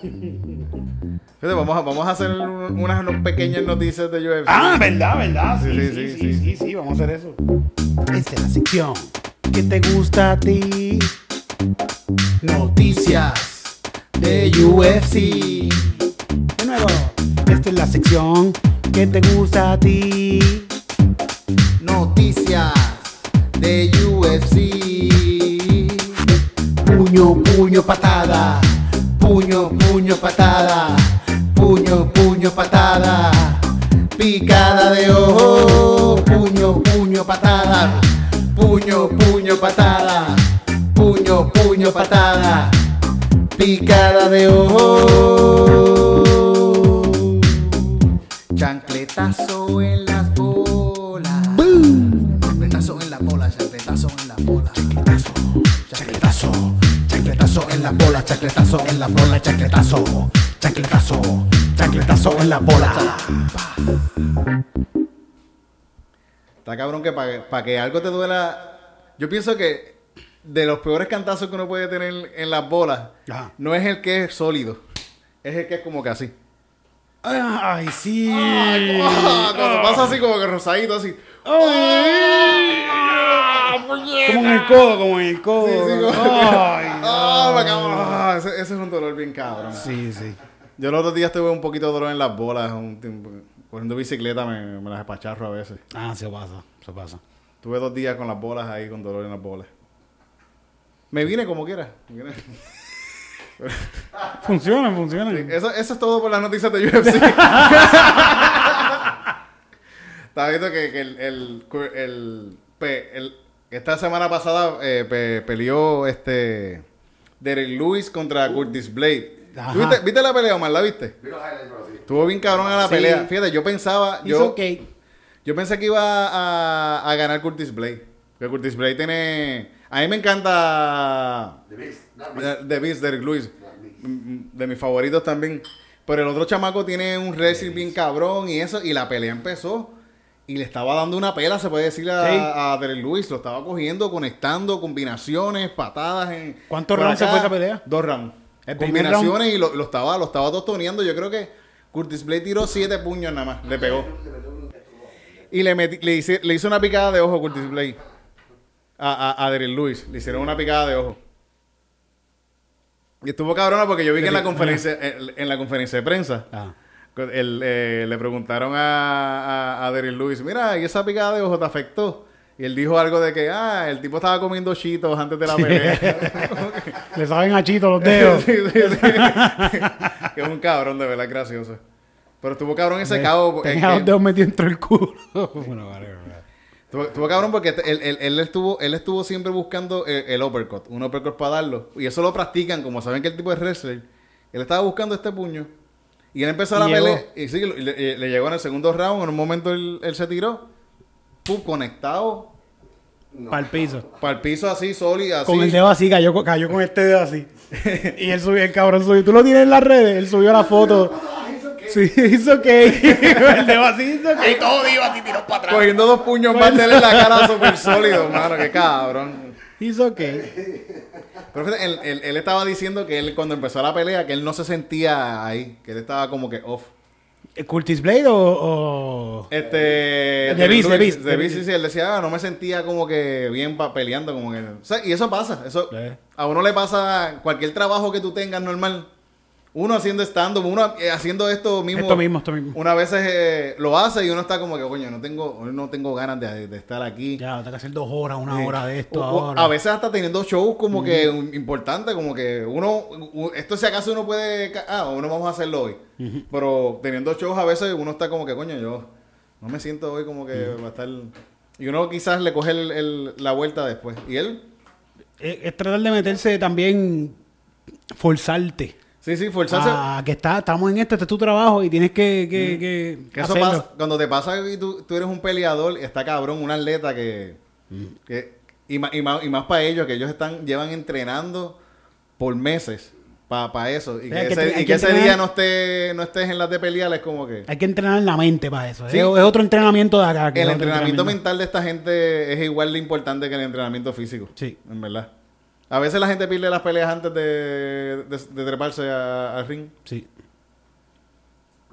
Fíjate, vamos, a, vamos a hacer un- unas pequeñas noticias de UFC. Ah, verdad, verdad. Sí, Sí, sí, sí, sí, sí, sí. sí, sí, vamos a hacer eso. Esta es la sección que te gusta a ti. Noticias de UFC. Esta es la sección que te gusta a ti. Noticias de UFC. Puño, puño, patada. Puño, puño, patada. Puño, puño, patada. Picada de ojo. Puño, puño, patada. Puño, puño, patada. Puño, puño, patada. Picada de ojo. Chancletazo en las bolas. Chancletazo en la bola, chancletazo en la bola. Chancletazo, chancletazo, chancletazo en la bola, chancletazo en la bola, chancletazo, chancletazo, chancletazo en la bola. Está cabrón que para que algo te duela. Yo pienso que de los peores cantazos que uno puede tener en las bolas, Ajá. no es el que es sólido, es el que es como que así. Ay, sí. Ah, Cuando pasa así como que rosadito, así. Como en el codo, como en el codo. Sí, sí, como- Ay, ah, ese, ese es un dolor bien cabrón. sí, sí. Yo los otros días tuve un poquito de dolor en las bolas. Un tiempo, corriendo bicicleta me, me las espacharro a veces. Ah, se pasa, se pasa. Tuve dos días con las bolas ahí, con dolor en las bolas. Me vine como quiera. me vine. [LAUGHS] Funciona, funciona. Eso, eso es todo por las noticias de UFC. [LAUGHS] Estaba viendo que, que el, el, el- pe- el- esta semana pasada eh, pe- peleó este Derek Lewis contra Curtis Blade. Ajá. ¿Tú ¿Viste, ¿Viste la pelea, Omar? ¿La viste? Estuvo bien cabrón a la Sí. pelea. Fíjate, yo pensaba, It's yo, okay. yo pensé que iba a, a ganar Curtis Blade. Porque Curtis Blade tiene... A mí me encanta... The The Beast, Derek Lewis. Mm, De mis favoritos también. Pero el otro chamaco tiene un wrestling bien cabrón y eso. Y la pelea empezó. Y le estaba dando una pela, se puede decir, a, Sí. a Derek Lewis. Lo estaba cogiendo, conectando, combinaciones, patadas. En, ¿Cuántos rounds se fue esa pelea? Dos rounds. El Combinaciones y lo, lo estaba, lo estaba tostoneando. Yo creo que Curtis Blade tiró siete puños nada más. Le pegó. Y le, metí- le, hice, le hizo una picada de ojo a Curtis Blade. A, a, a Derek Lewis. Le hicieron una picada de ojo. Y estuvo cabrona porque yo vi que en la conferencia, en, en la conferencia de prensa, Ah. el, eh, le preguntaron a, a, a Derek Lewis, mira, ¿y esa picada de ojo te afectó? Y él dijo algo de que, ah, el tipo estaba comiendo chitos antes de la pelea. [LAUGHS] Le saben a chito los dedos. [LAUGHS] Sí, sí, sí. [LAUGHS] que es un cabrón, de verdad, gracioso. Pero estuvo cabrón ese cabo. es Tenía que- los dedos metidos dentro del culo. bueno, vale, vale. Estuvo, estuvo cabrón porque él, él- él estuvo, él estuvo siempre buscando el, el uppercut, un uppercut para darlo. Y eso lo practican, como saben que el tipo es wrestler. Él estaba buscando este puño. Y él empezó Y la pelea. Y sí, le, le- le llegó en el segundo round. En un momento él, él se tiró. Pum, conectado. Para el piso. Para el piso así, sólido, así. Con el dedo así, cayó, con- cayó con este dedo así. [LAUGHS] y él subió, el cabrón subió. Tú lo tienes en las redes, él subió la foto. Sí, hizo que [LAUGHS] el dedo así hizo que. todo iba así, tiró para atrás. Cogiendo dos puños más de él en la cara súper sólido, mano. Qué cabrón. Hizo que. Pero fíjate, él, él- él estaba diciendo que él cuando empezó la pelea, que él no se sentía ahí. Que él estaba como que off. ¿Curtis Blade o.? o- Este. De Beast, de Beast, De sí, sí, él decía, ah, no me sentía como que bien pa- peleando, como que. o sea, y eso pasa. Eso, Sí. A uno le pasa cualquier trabajo que tú tengas normal. Uno haciendo stand-up, uno eh, haciendo esto mismo. Esto mismo, esto mismo. Una vez eh, lo hace y uno está como que, coño, no tengo, no tengo ganas de, de estar aquí. Ya, tengo que hacer dos horas, una Sí. hora de esto O- ahora. A veces hasta teniendo shows como que importantes, como que uno, esto si acaso uno puede, ah, uno vamos a hacerlo hoy. Pero teniendo shows a veces uno está como que, coño, yo no me siento hoy como que va a estar... Y uno quizás le coge el- el- la vuelta después. Y él, Es, es tratar de meterse también. Forzarte. Sí, sí, forzarse. Ah, que está, estamos en este, este es tu trabajo y tienes que, que, que Que eso hacerlo. pasa, cuando te pasa y tú, tú eres un peleador, está cabrón, un atleta que... que- y, ma- y más, y más para ellos, que ellos están llevan entrenando por meses para eso. Y Sí, que, que ese, y que que entrenar- día no, esté, no estés en las de pelear, es como que... Hay que entrenar la mente para eso. Sí. Es, es otro entrenamiento de acá. que El otro entrenamiento mental de esta gente es igual de importante que el entrenamiento físico. Sí. En verdad. A veces la gente pierde las peleas antes de, de, de treparse al ring. Sí.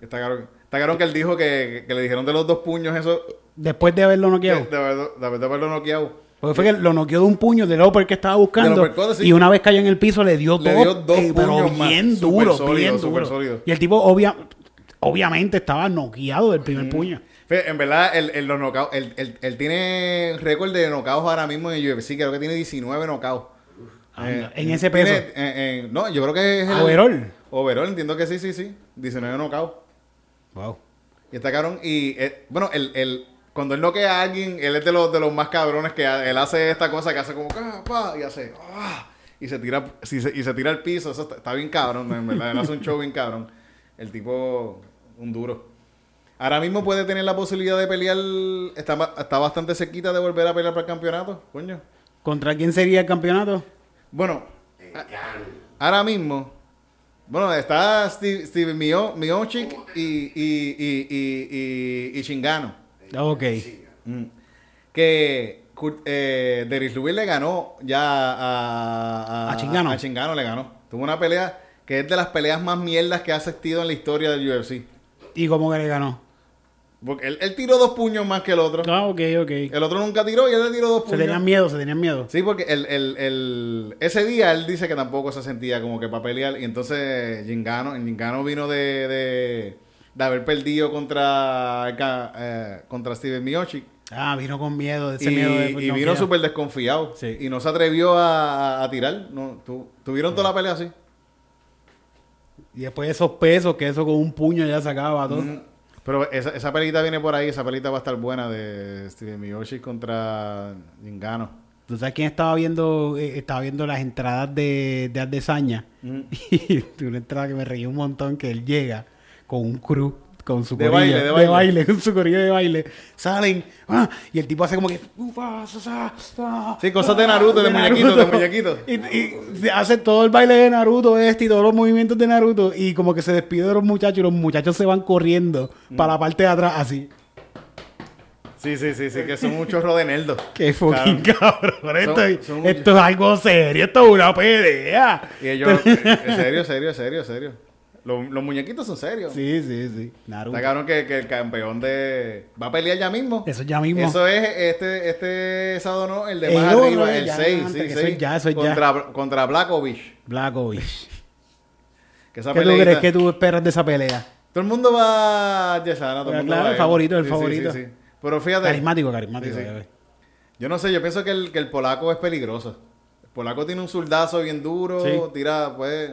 Está cabrón. Está cabrón que él dijo que, que le dijeron de los dos puños eso. Después de haberlo noqueado. de, haber- de haber- de haberlo noqueado. Porque fue que lo noqueó de un puño del upper que estaba buscando. Del uppercut, sí. Y una vez cayó en el piso le dio Le dio dos eh, pero bien duro, sólido, bien duro. sólido. Y el tipo obvia, obviamente estaba noqueado del primer puño. Fíjate, En verdad, él, él, los knockouts- él, él- tiene récord de knockouts ahora mismo en el UFC. Creo que tiene 19 knockouts. Anda, en ese peso. tiene, eh, eh, no, yo creo que es el... Overall. Overall, entiendo que sí, sí, sí. 19 knockouts. Wow. Y está cabrón. Y eh, bueno, el, el, cuando él noquea a alguien, él es de los, de los más cabrones que ha- él hace esta cosa que hace como "Ah, pa", y hace "Ah", y se tira si se- y se tira al piso. Eso está, está bien cabrón, en verdad. Él hace un show bien cabrón. El tipo, un duro. Ahora mismo puede tener la posibilidad de pelear. Está, está bastante cerquita de volver a pelear para el campeonato. Coño. ¿Contra quién sería el campeonato? Bueno, a- ahora mismo. Bueno, está Steve, Steve Mio- Miocic y, y, y, y, y, y Chingano. Ok. Mm. Que eh, Deris Lewis le ganó ya a, A Chingano. A Chingano le ganó. Tuvo una pelea que es de las peleas más mierdas que ha asistido en la historia del UFC. ¿Y cómo que le ganó? Porque él, él tiró dos puños más que el otro. Ah, ok, ok. El otro nunca tiró y él le tiró dos Se puños. tenían miedo, se tenían miedo. Sí, porque el, el, el- ese día él dice que tampoco se sentía como que para pelear. Y entonces Gingano, Gingano vino de, de, de haber perdido contra, ca- eh, contra Steven Miocic. Ah, vino con miedo, ese Y, miedo de y no vino súper desconfiado. Sí. Y no se atrevió a, a- a tirar. No, tu- tuvieron toda la pelea así. Y después de esos pesos, que eso con un puño ya sacaba todo. Mm. Pero esa, esa pelita viene por ahí. Esa pelita va a estar buena de Steven Miocic contra Gingano. ¿Tú sabes quién estaba viendo? eh, estaba viendo las entradas de, de Ardesaña. Mm. [LAUGHS] Y una entrada que me reí un montón que él llega con un crew, con su De corillo, baile, de baile. con su corillo de baile. Salen, ah, y el tipo hace como que... ufa, sa, sa, sa, Sí, cosas de Naruto, de muñequitos, de muñequitos. Y, y hace todo el baile de Naruto este y todos los movimientos de Naruto. Y como que se despide de los muchachos y los muchachos se van corriendo Mm. para la parte de atrás así. Sí, sí, sí, sí, que son de nerdos. [LAUGHS] Qué fucking cabrón. Esto, Son- es- son esto es algo serio. Esto es una pelea. Y ellos, en serio, serio, serio, serio. Los, los muñequitos son serios. Sí, sí, sí. Naruto. Está cabrón que, que el campeón de. Va a pelear ya mismo. Eso ya mismo. Eso es este, este sábado, ¿no? El de más arriba, el ya 6. antes, Sí, que eso sí. es ya, eso es ya. contra, contra Blackovich. Blackovich. Que esa ¿Qué tú peleita- crees que tú esperas de esa pelea? Todo el mundo va a Yesana, todo el mundo Claro, va a el favorito, el Sí, sí, favorito. sí, sí. Pero fíjate. Carismático, carismático. Sí, sí. Yo no sé, yo pienso que el, que el polaco es peligroso. El polaco tiene un zurdazo bien duro, Sí. tira, pues...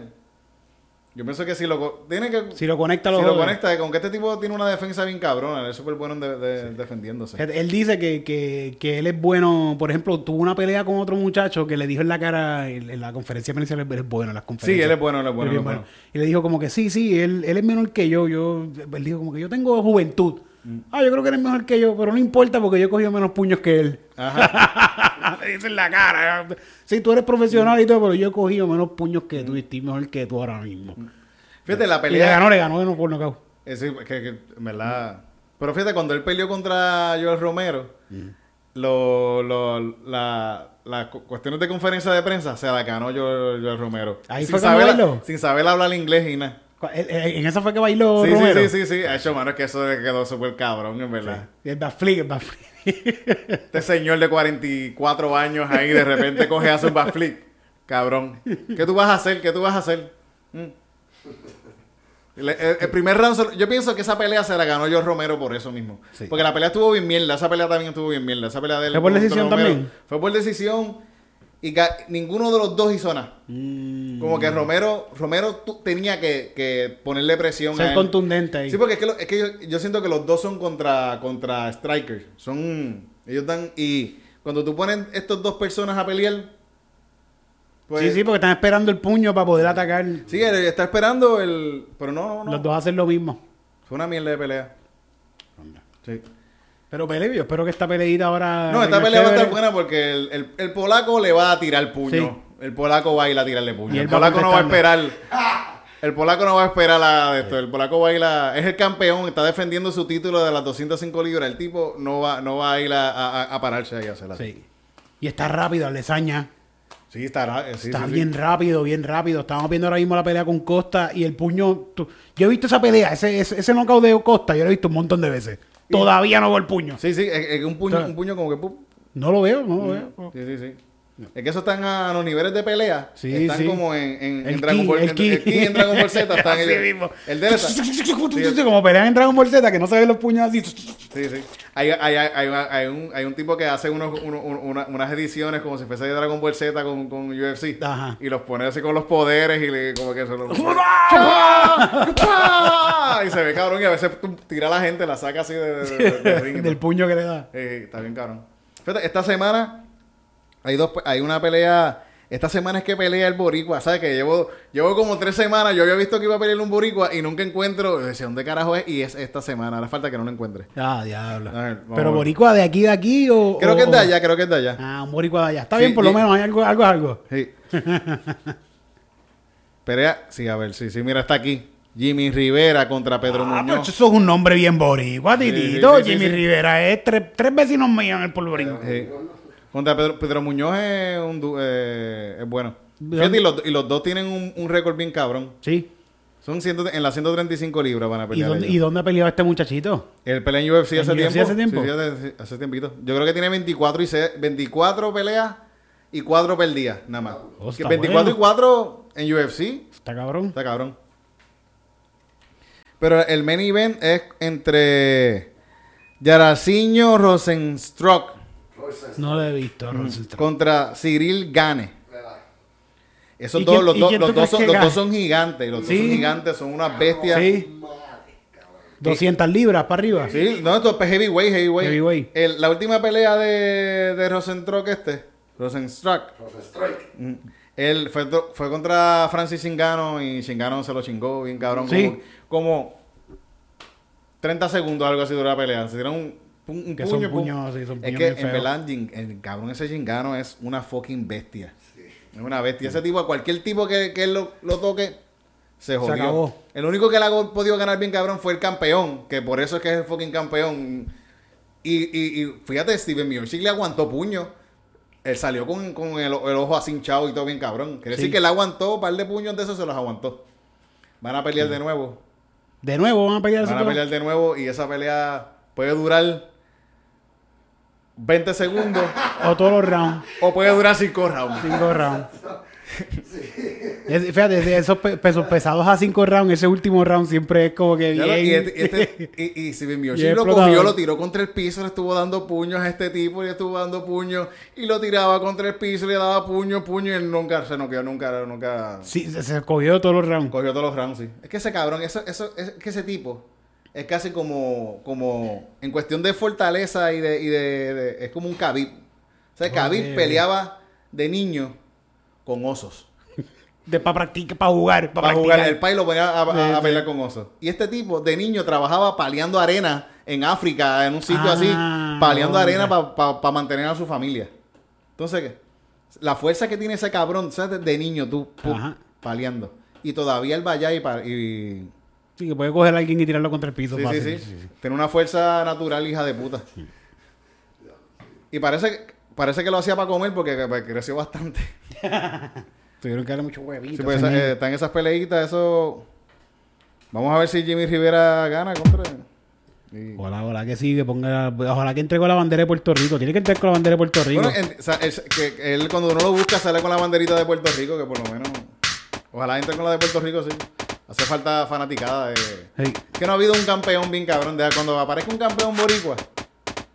Yo pienso que si lo... Tiene que... Si lo conecta, si lo conecta, con que este tipo tiene una defensa bien cabrona, es súper bueno de- de- defendiéndose. Él dice que, que, que él es bueno, por ejemplo, tuvo una pelea con otro muchacho que le dijo en la cara, en, en la conferencia principal, él es bueno en las conferencias. Sí, él es bueno, él es bueno, Él él es bueno. Y le dijo como que sí, sí, él, él es menor que yo, yo, él dijo como que yo tengo juventud. Mm. Ah, yo creo que eres mejor que yo, pero no importa porque yo he cogido menos puños que él. Ajá. [LAUGHS] le dice en la cara. Sí, tú eres profesional y todo, pero yo he cogido menos puños que tú y estoy mejor que tú ahora mismo. Fíjate, la Y le pelea... ganó, le ganó no por nocaut. Eh, sí, que, que, verdad. Pero fíjate, cuando él peleó contra Joel Romero, lo, lo- la, las cu- cuestiones de conferencia de prensa se la ganó Joel, Joel Romero. Ahí sin fue saber, sin saber hablar inglés y nada. Él- él- En esa fue que bailó Sí, Romero. sí, sí, sí, sí. Ha hecho, mano, es que eso le quedó súper cabrón, en verdad. Y El backflip, el backflip. [LAUGHS] Este señor de 44 años ahí de repente coge a hacer un backflip. Cabrón. ¿Qué tú vas a hacer? ¿Qué tú vas a hacer? Mm. El, el primer round, yo pienso que esa pelea se la ganó George Romero por eso mismo. Sí. Porque la pelea estuvo bien mierda. Esa pelea también estuvo bien mierda. Esa pelea de él ¿Fue por decisión Romero también? Fue por decisión. Y ninguno de los dos hizo nada. Mm. Como que Romero, Romero tenía que, que ponerle presión a Ser él. contundente ahí. Sí, porque es que, lo- es que yo, yo siento que los dos son contra, contra strikers. Son. Ellos dan. Y cuando tú pones estos dos personas a pelear. Pues, sí, sí, porque están esperando el puño para poder atacar. Sí, está esperando el. Pero no, no, no. Los dos hacen lo mismo. Fue una mierda de pelea. Sí. Pero pelea, yo espero que esta peleita ahora. No, esta pelea va a estar buena porque el, el- el polaco le va a tirar puño. Sí. El polaco va a ir a tirarle puño. Y el polaco no va a esperar. [LAUGHS] El polaco no va a esperar a esto. El polaco va a ir a. Es el campeón, está defendiendo su título de las 205 libras. El tipo no va, no va a ir a, a- a pararse ahí a hacerla. Sí. Y está rápido, Alesaña. Sí, está, sí, está sí, sí. bien rápido, bien rápido. Estamos viendo ahora mismo la pelea con Costa y el puño. tú- Yo he visto esa pelea, ese, ese, ese knockout de Costa, yo lo he visto un montón de veces. Todavía no veo el puño. Sí, sí, es- es un puño, un puño como que. ¡pum! No lo veo, no lo veo. Sí, sí, sí. Es que eso están a los niveles de pelea. Sí, están sí. como en, en, en El Dragon Ball. el ki. el ki en Dragon Ball Z están Así ellos. mismo. El de él está- Como pelean en Dragon Ball Z, que no se ven los puños así. Sí, sí. Hay, hay, hay, hay, hay un, hay un tipo que hace unos, uno- una- unas ediciones como si fuese de Dragon Ball Z con, con UFC. Ajá. Y los pone así con los poderes y le, como que se los... Y se ve cabrón y a veces tira a la gente, la saca así de, de- de- ring [LAUGHS] Del puño que le da. Eh, está bien cabrón. Fíjate, esta semana hay dos hay una pelea. Esta semana es que pelea el boricua, ¿sabes? Que llevo, llevo como tres semanas, yo había visto que iba a pelear un boricua y nunca encuentro, decía, ¿dónde carajo es? Y es esta semana, ahora falta que no lo encuentre. Ah, diablo. Ver, Pero boricua de aquí, de aquí o... Creo o- que es de allá, creo que es de allá. Ah, un boricua de allá. Está Sí, bien, por lo menos hay algo, algo, algo. Sí. [LAUGHS] Pelea, sí, a ver, sí, sí, mira, está aquí. Jimmy Rivera contra Pedro Ah, pero Muñoz. eso es un nombre bien boricua, titito. sí, sí, sí, Jimmy. Rivera es tres, tres vecinos míos en el polvorín. Contra Pedro, Pedro Muñoz es, un, eh, es bueno. ¿De Fíjate, dónde? y los, y los dos tienen un, un récord bien cabrón. Sí. Son ciento, en las 135 libras van a ¿Y pelear. dónde, ellos. ¿Y dónde ha peleado este muchachito? El pelea en UFC ¿En hace UFC tiempo. hace tiempo? Sí, sí, hace, hace tiempito. Yo creo que tiene 24 y se- 24 peleas y 4 perdidas, nada más. Oh, Que está 24 bueno. y 4 en UFC, Está cabrón. está cabrón. Pero el main event es entre Yaraciño Rosenstruck No lo he visto, Rosenstruck. contra Cyril Gane. Esos ¿Y dos, quién- los, dos, los, dos son, que los gane? dos son gigantes. Los Sí. dos son gigantes, son unas bestias. Sí. 200 libras para arriba. Sí, no, esto es heavyweight, heavyweight. Heavyweight. El- la última pelea de, de Rosenstruck este, Rosenstruck, mm, él fue, fue contra Francis Chingano y Chingano se lo chingó bien cabrón. Sí. Como, como 30 segundos, algo así duró la pelea. Se dieron un, un, un Que puño. son pum. puños, sí, son es puños que bien en verdad el cabrón ese Chingano es una fucking bestia. Es una bestia. Ese tipo, a cualquier tipo que, que él lo, lo toque, se jodió. acabó. El único que le ha podido ganar bien cabrón fue el campeón, que por eso es que es el fucking campeón. Y, y, y fíjate, Steven Miocic le aguantó puño. Él salió con, con el, el ojo así hinchado y todo bien cabrón. Quiere Sí. decir que él aguantó un par de puños de esos, se los aguantó. Van a pelear de nuevo. De nuevo van a pelear Van a pelear de nuevo y esa pelea puede durar 20 segundos O todos los rounds. o puede durar 5 rounds. Cinco rounds. Es- fíjate, esos pe- pesos pesados a 5 rounds, ese último round siempre es como que bien. lo- y, este- este- y- [LAUGHS] y Bien lo cogió, lo tiró contra el piso, le estuvo dando puños a este tipo, y le estuvo dando puños, y lo tiraba contra el piso, le daba puño, puño, y él nunca se noqueó, nunca, nunca Sí, se, se cogió todos los rounds. cogió todos los rounds, sí. Es que ese cabrón, eso, eso, es que ese tipo es casi como, como, en cuestión de fortaleza y de, y de, de- es como un Khabib. O sea, Khabib peleaba de niño con osos. De para practicar, para jugar, para Para jugar, el país lo ponía a, pelear con osos. Y este tipo de niño trabajaba paleando arena en África, en un sitio Ah, así, paleando hombre. arena para mantener a su familia. Entonces, ¿qué? La fuerza que tiene ese cabrón, ¿sabes? De niño, tú, paleando. Y todavía él va allá y, pa- y Sí, que puede coger a alguien y tirarlo contra el piso Sí, sí, fácil. sí, Tiene una fuerza natural, hija de puta. Y parece, parece que lo hacía para comer porque que- creció bastante. [LAUGHS] Tuvieron que darle mucho huevito. Sí, pues, esa- eh, están esas peleitas, eso... Vamos a ver si Jimmy Rivera gana contra... y- Ojalá, ojalá que sí, que ponga. Ojalá que entre con la bandera de Puerto Rico. Tiene que entrar con la bandera de Puerto Rico. Bueno, en- o sea, es- que él cuando uno lo busca sale con la banderita de Puerto Rico, que por lo menos... Ojalá entre con la de Puerto Rico, sí. Hace falta fanaticada. De... Que no ha habido un campeón bien cabrón. De, cuando aparezca un campeón boricua,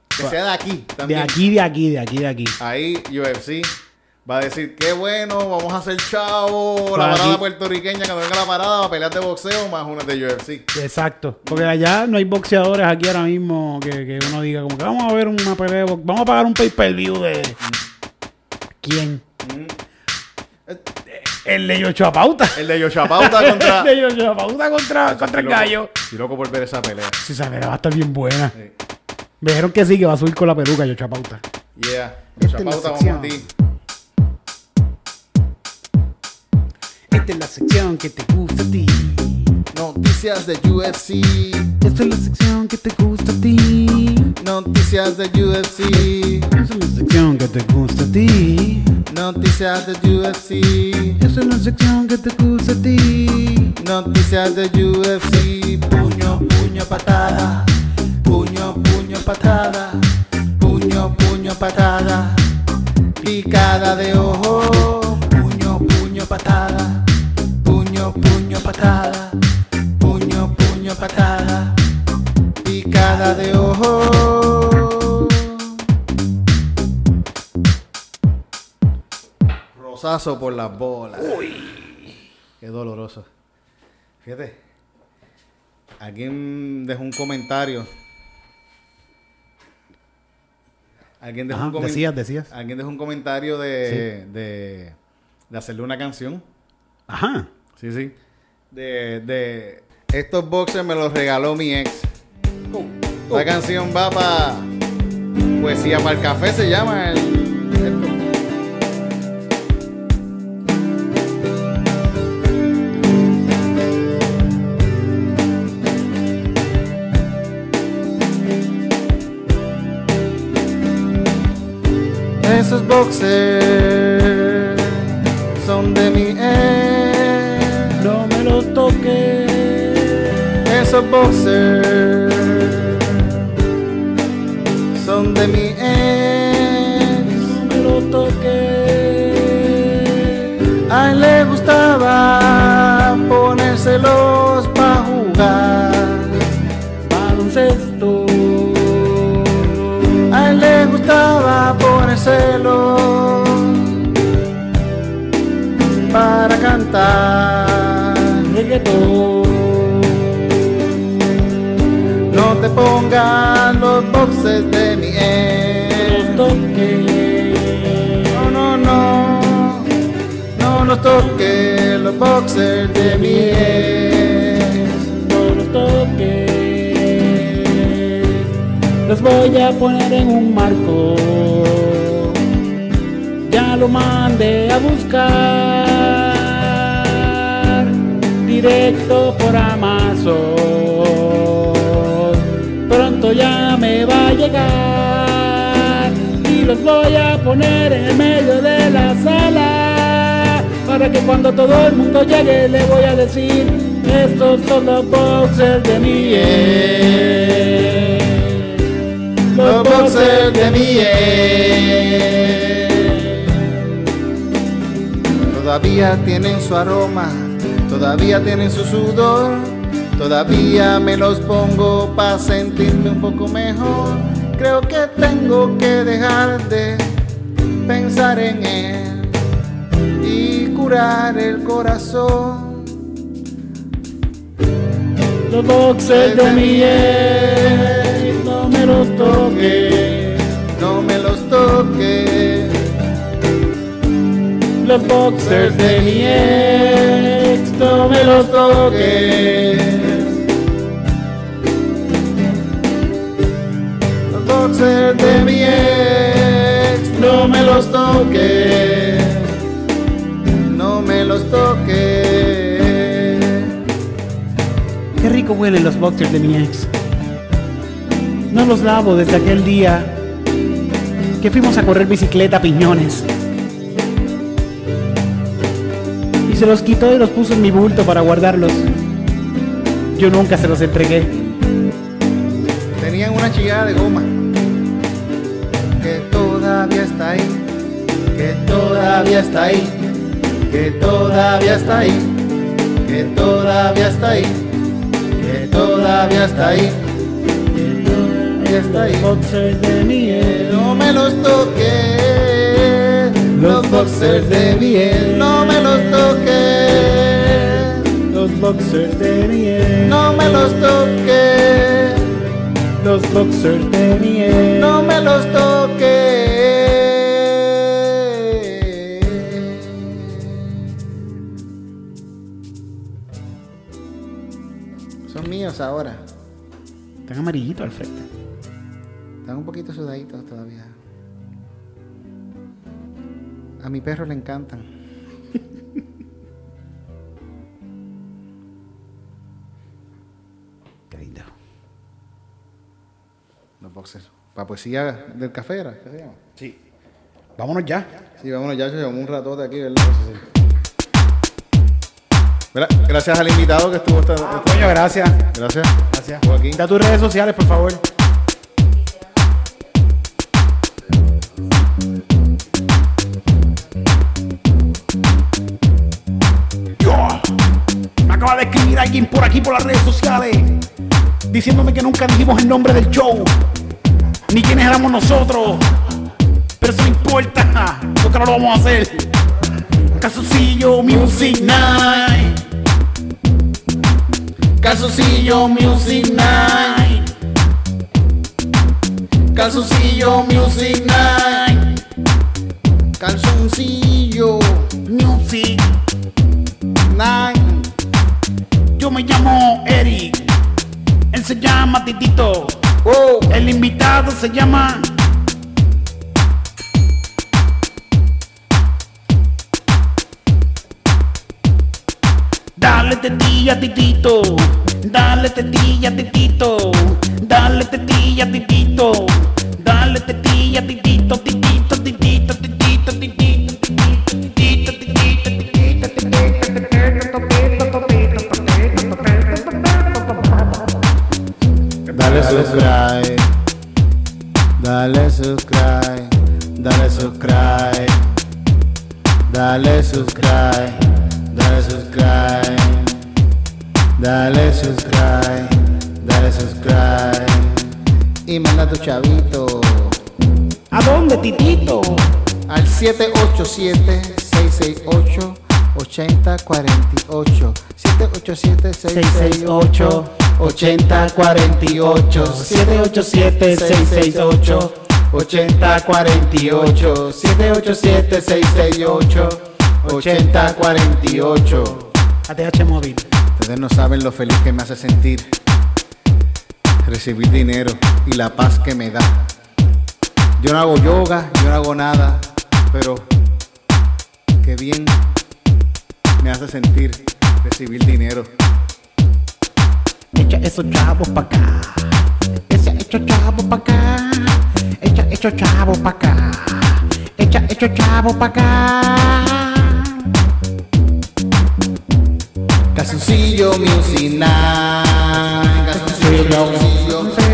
que sea de aquí de aquí, de aquí, de aquí, de aquí. Ahí UFC va a decir, qué bueno, vamos a hacer chavo, la parada aquí- puertorriqueña, cuando venga la parada va a pelear de boxeo más una de UFC. Exacto. Porque allá no hay boxeadores aquí ahora mismo que, que uno diga, como que vamos a ver una pelea de. Vamos a pagar un pay-per-view de. ¿Quién? El de Yocho Pauta. El de Yoshapauta contra... [LAUGHS] El de Pauta contra, contra el loco- gallo. Estoy loco por ver esa pelea. Sí, esa pelea va a estar bien buena. Sí. Me dijeron que sí, que va a subir con la peluca Yocho Pauta. Yeah. La Yoshapauta, vamos a ti. Esta es la sección que te gusta a ti. Noticias de UFC. Esta es la sección que te gusta a ti. Noticias de UFC. Esta es la sección que te gusta a ti. Noticias de UFC. Esta es la sección que te gusta a ti. Noticias de UFC. Puño, puño, patada. Puño, puño, patada. Puño, puño, patada. Picada de ojo. Puño, puño, patada. Puño, puño, patada. Patada. Picada de ojo. Rosazo por las bolas. Qué doloroso. Fíjate. Alguien dejó un comentario. Alguien dejó Ajá, un comentario. decías, decías. Alguien dejó un comentario de, de, de hacerle una canción. Ajá. Sí, sí. De, de estos boxers me los regaló mi ex. La canción va para Poesía para el Café se llama el. Esos boxers Son de mi ex. No me los toques. A él le gustaba ponérselos para jugar. Baloncesto. A él le gustaba ponérselos para cantar. Reggaetón. Pongan los boxes de mi ex. toques. No, no, no. No los toques los boxers de mi ex. No los toques. Los voy a poner en un marco. Ya lo mandé a buscar. Directo por Amazon. Llegar. Y los voy a poner en medio de la sala. Para que cuando todo el mundo llegue le voy a decir. Estos son los boxers de mi. Los boxers de mi todavía tienen su aroma, todavía tienen su sudor, todavía me los pongo para sentirme un poco mejor. Creo que tengo que dejar de pensar en él y curar el corazón. Los boxers de mi ex, no me los toques. No me los toques. Los boxers de mi ex, no me los toques. De mi ex, no me los toques. No me los toques. Qué rico huelen los boxers de mi ex. No los lavo desde aquel día que fuimos a correr bicicleta a piñones. Y se los quitó y los puso en mi bulto para guardarlos. Yo nunca se los entregué. Tenían una chillada de goma todavía está ahí, que todavía está ahí, que todavía está ahí, que todavía está ahí, que todavía está ahí, que todavía está ahí. Boxers de mi ex. No me los toques, los boxers de miel, no me los toques, Los boxers de mi ex. no me los toques. Los boxers de mi ex. No me los toques. Ahora. Están amarillitos al frente. Están un poquito sudaditos todavía. A mi perro le encantan. [LAUGHS] Qué lindo. Los boxers. Para poesía del café, ¿era? ¿Qué se llama? Sí. Vámonos ya. Sí, vámonos ya, llevamos un ratote aquí, ¿verdad? Mira, Gracias al invitado que estuvo esta. esta- Coño, gracias. Gracias. Gracias. Aquí. Da tus redes sociales, por favor. Yo. Me acaba de escribir alguien por aquí por las redes sociales diciéndome que nunca dijimos el nombre del show ni quiénes éramos nosotros. Pero eso no importa, porque no lo vamos a hacer. Casucillo Music Night. Calzoncillo Music Night. Calzoncillo Music Night. Calzoncillo Music. Night. Yo me llamo Eric. Él se llama Titito. Oh, El invitado se llama. Dale tetilla, titito. Dale tetilla, titito. Dale tetilla, titito. Dale tetilla, titito, titito, titito, titito, titito. Dale subscribe, dale subscribe, dale subscribe, dale subscribe. Dale subscribe. Dale subscribe. Dale subscribe. Y manda tu chavito. ¿A dónde, Titito? al 787-668-8048. 787-668-8048. 8048 787 668 8048. 787-668-8048. ATH móvil. Ustedes no saben lo feliz que me hace sentir recibir dinero y la paz que me da. Yo no hago yoga, yo no hago nada, pero qué bien me hace sentir recibir dinero. Echa esos chavos pa' acá. Echa esos chavos pa' acá. Echa esos chavos pa' acá. Echa esos chavos pa' acá. Calzoncillo Music Night. Calzoncillo,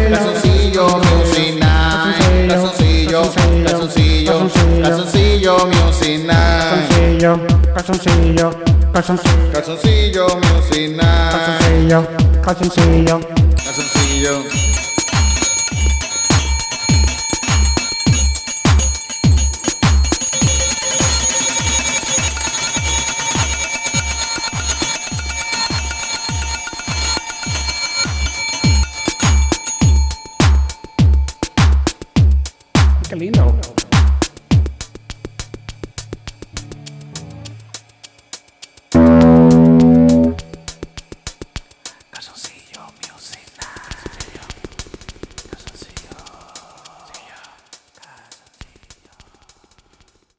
calzoncillo Music Night. Calzoncillo, calzoncillo, calzoncillo Music Night. calzoncillo, calzoncillo, calzoncillo, calzoncillo, calzoncillo. Calzoncillo.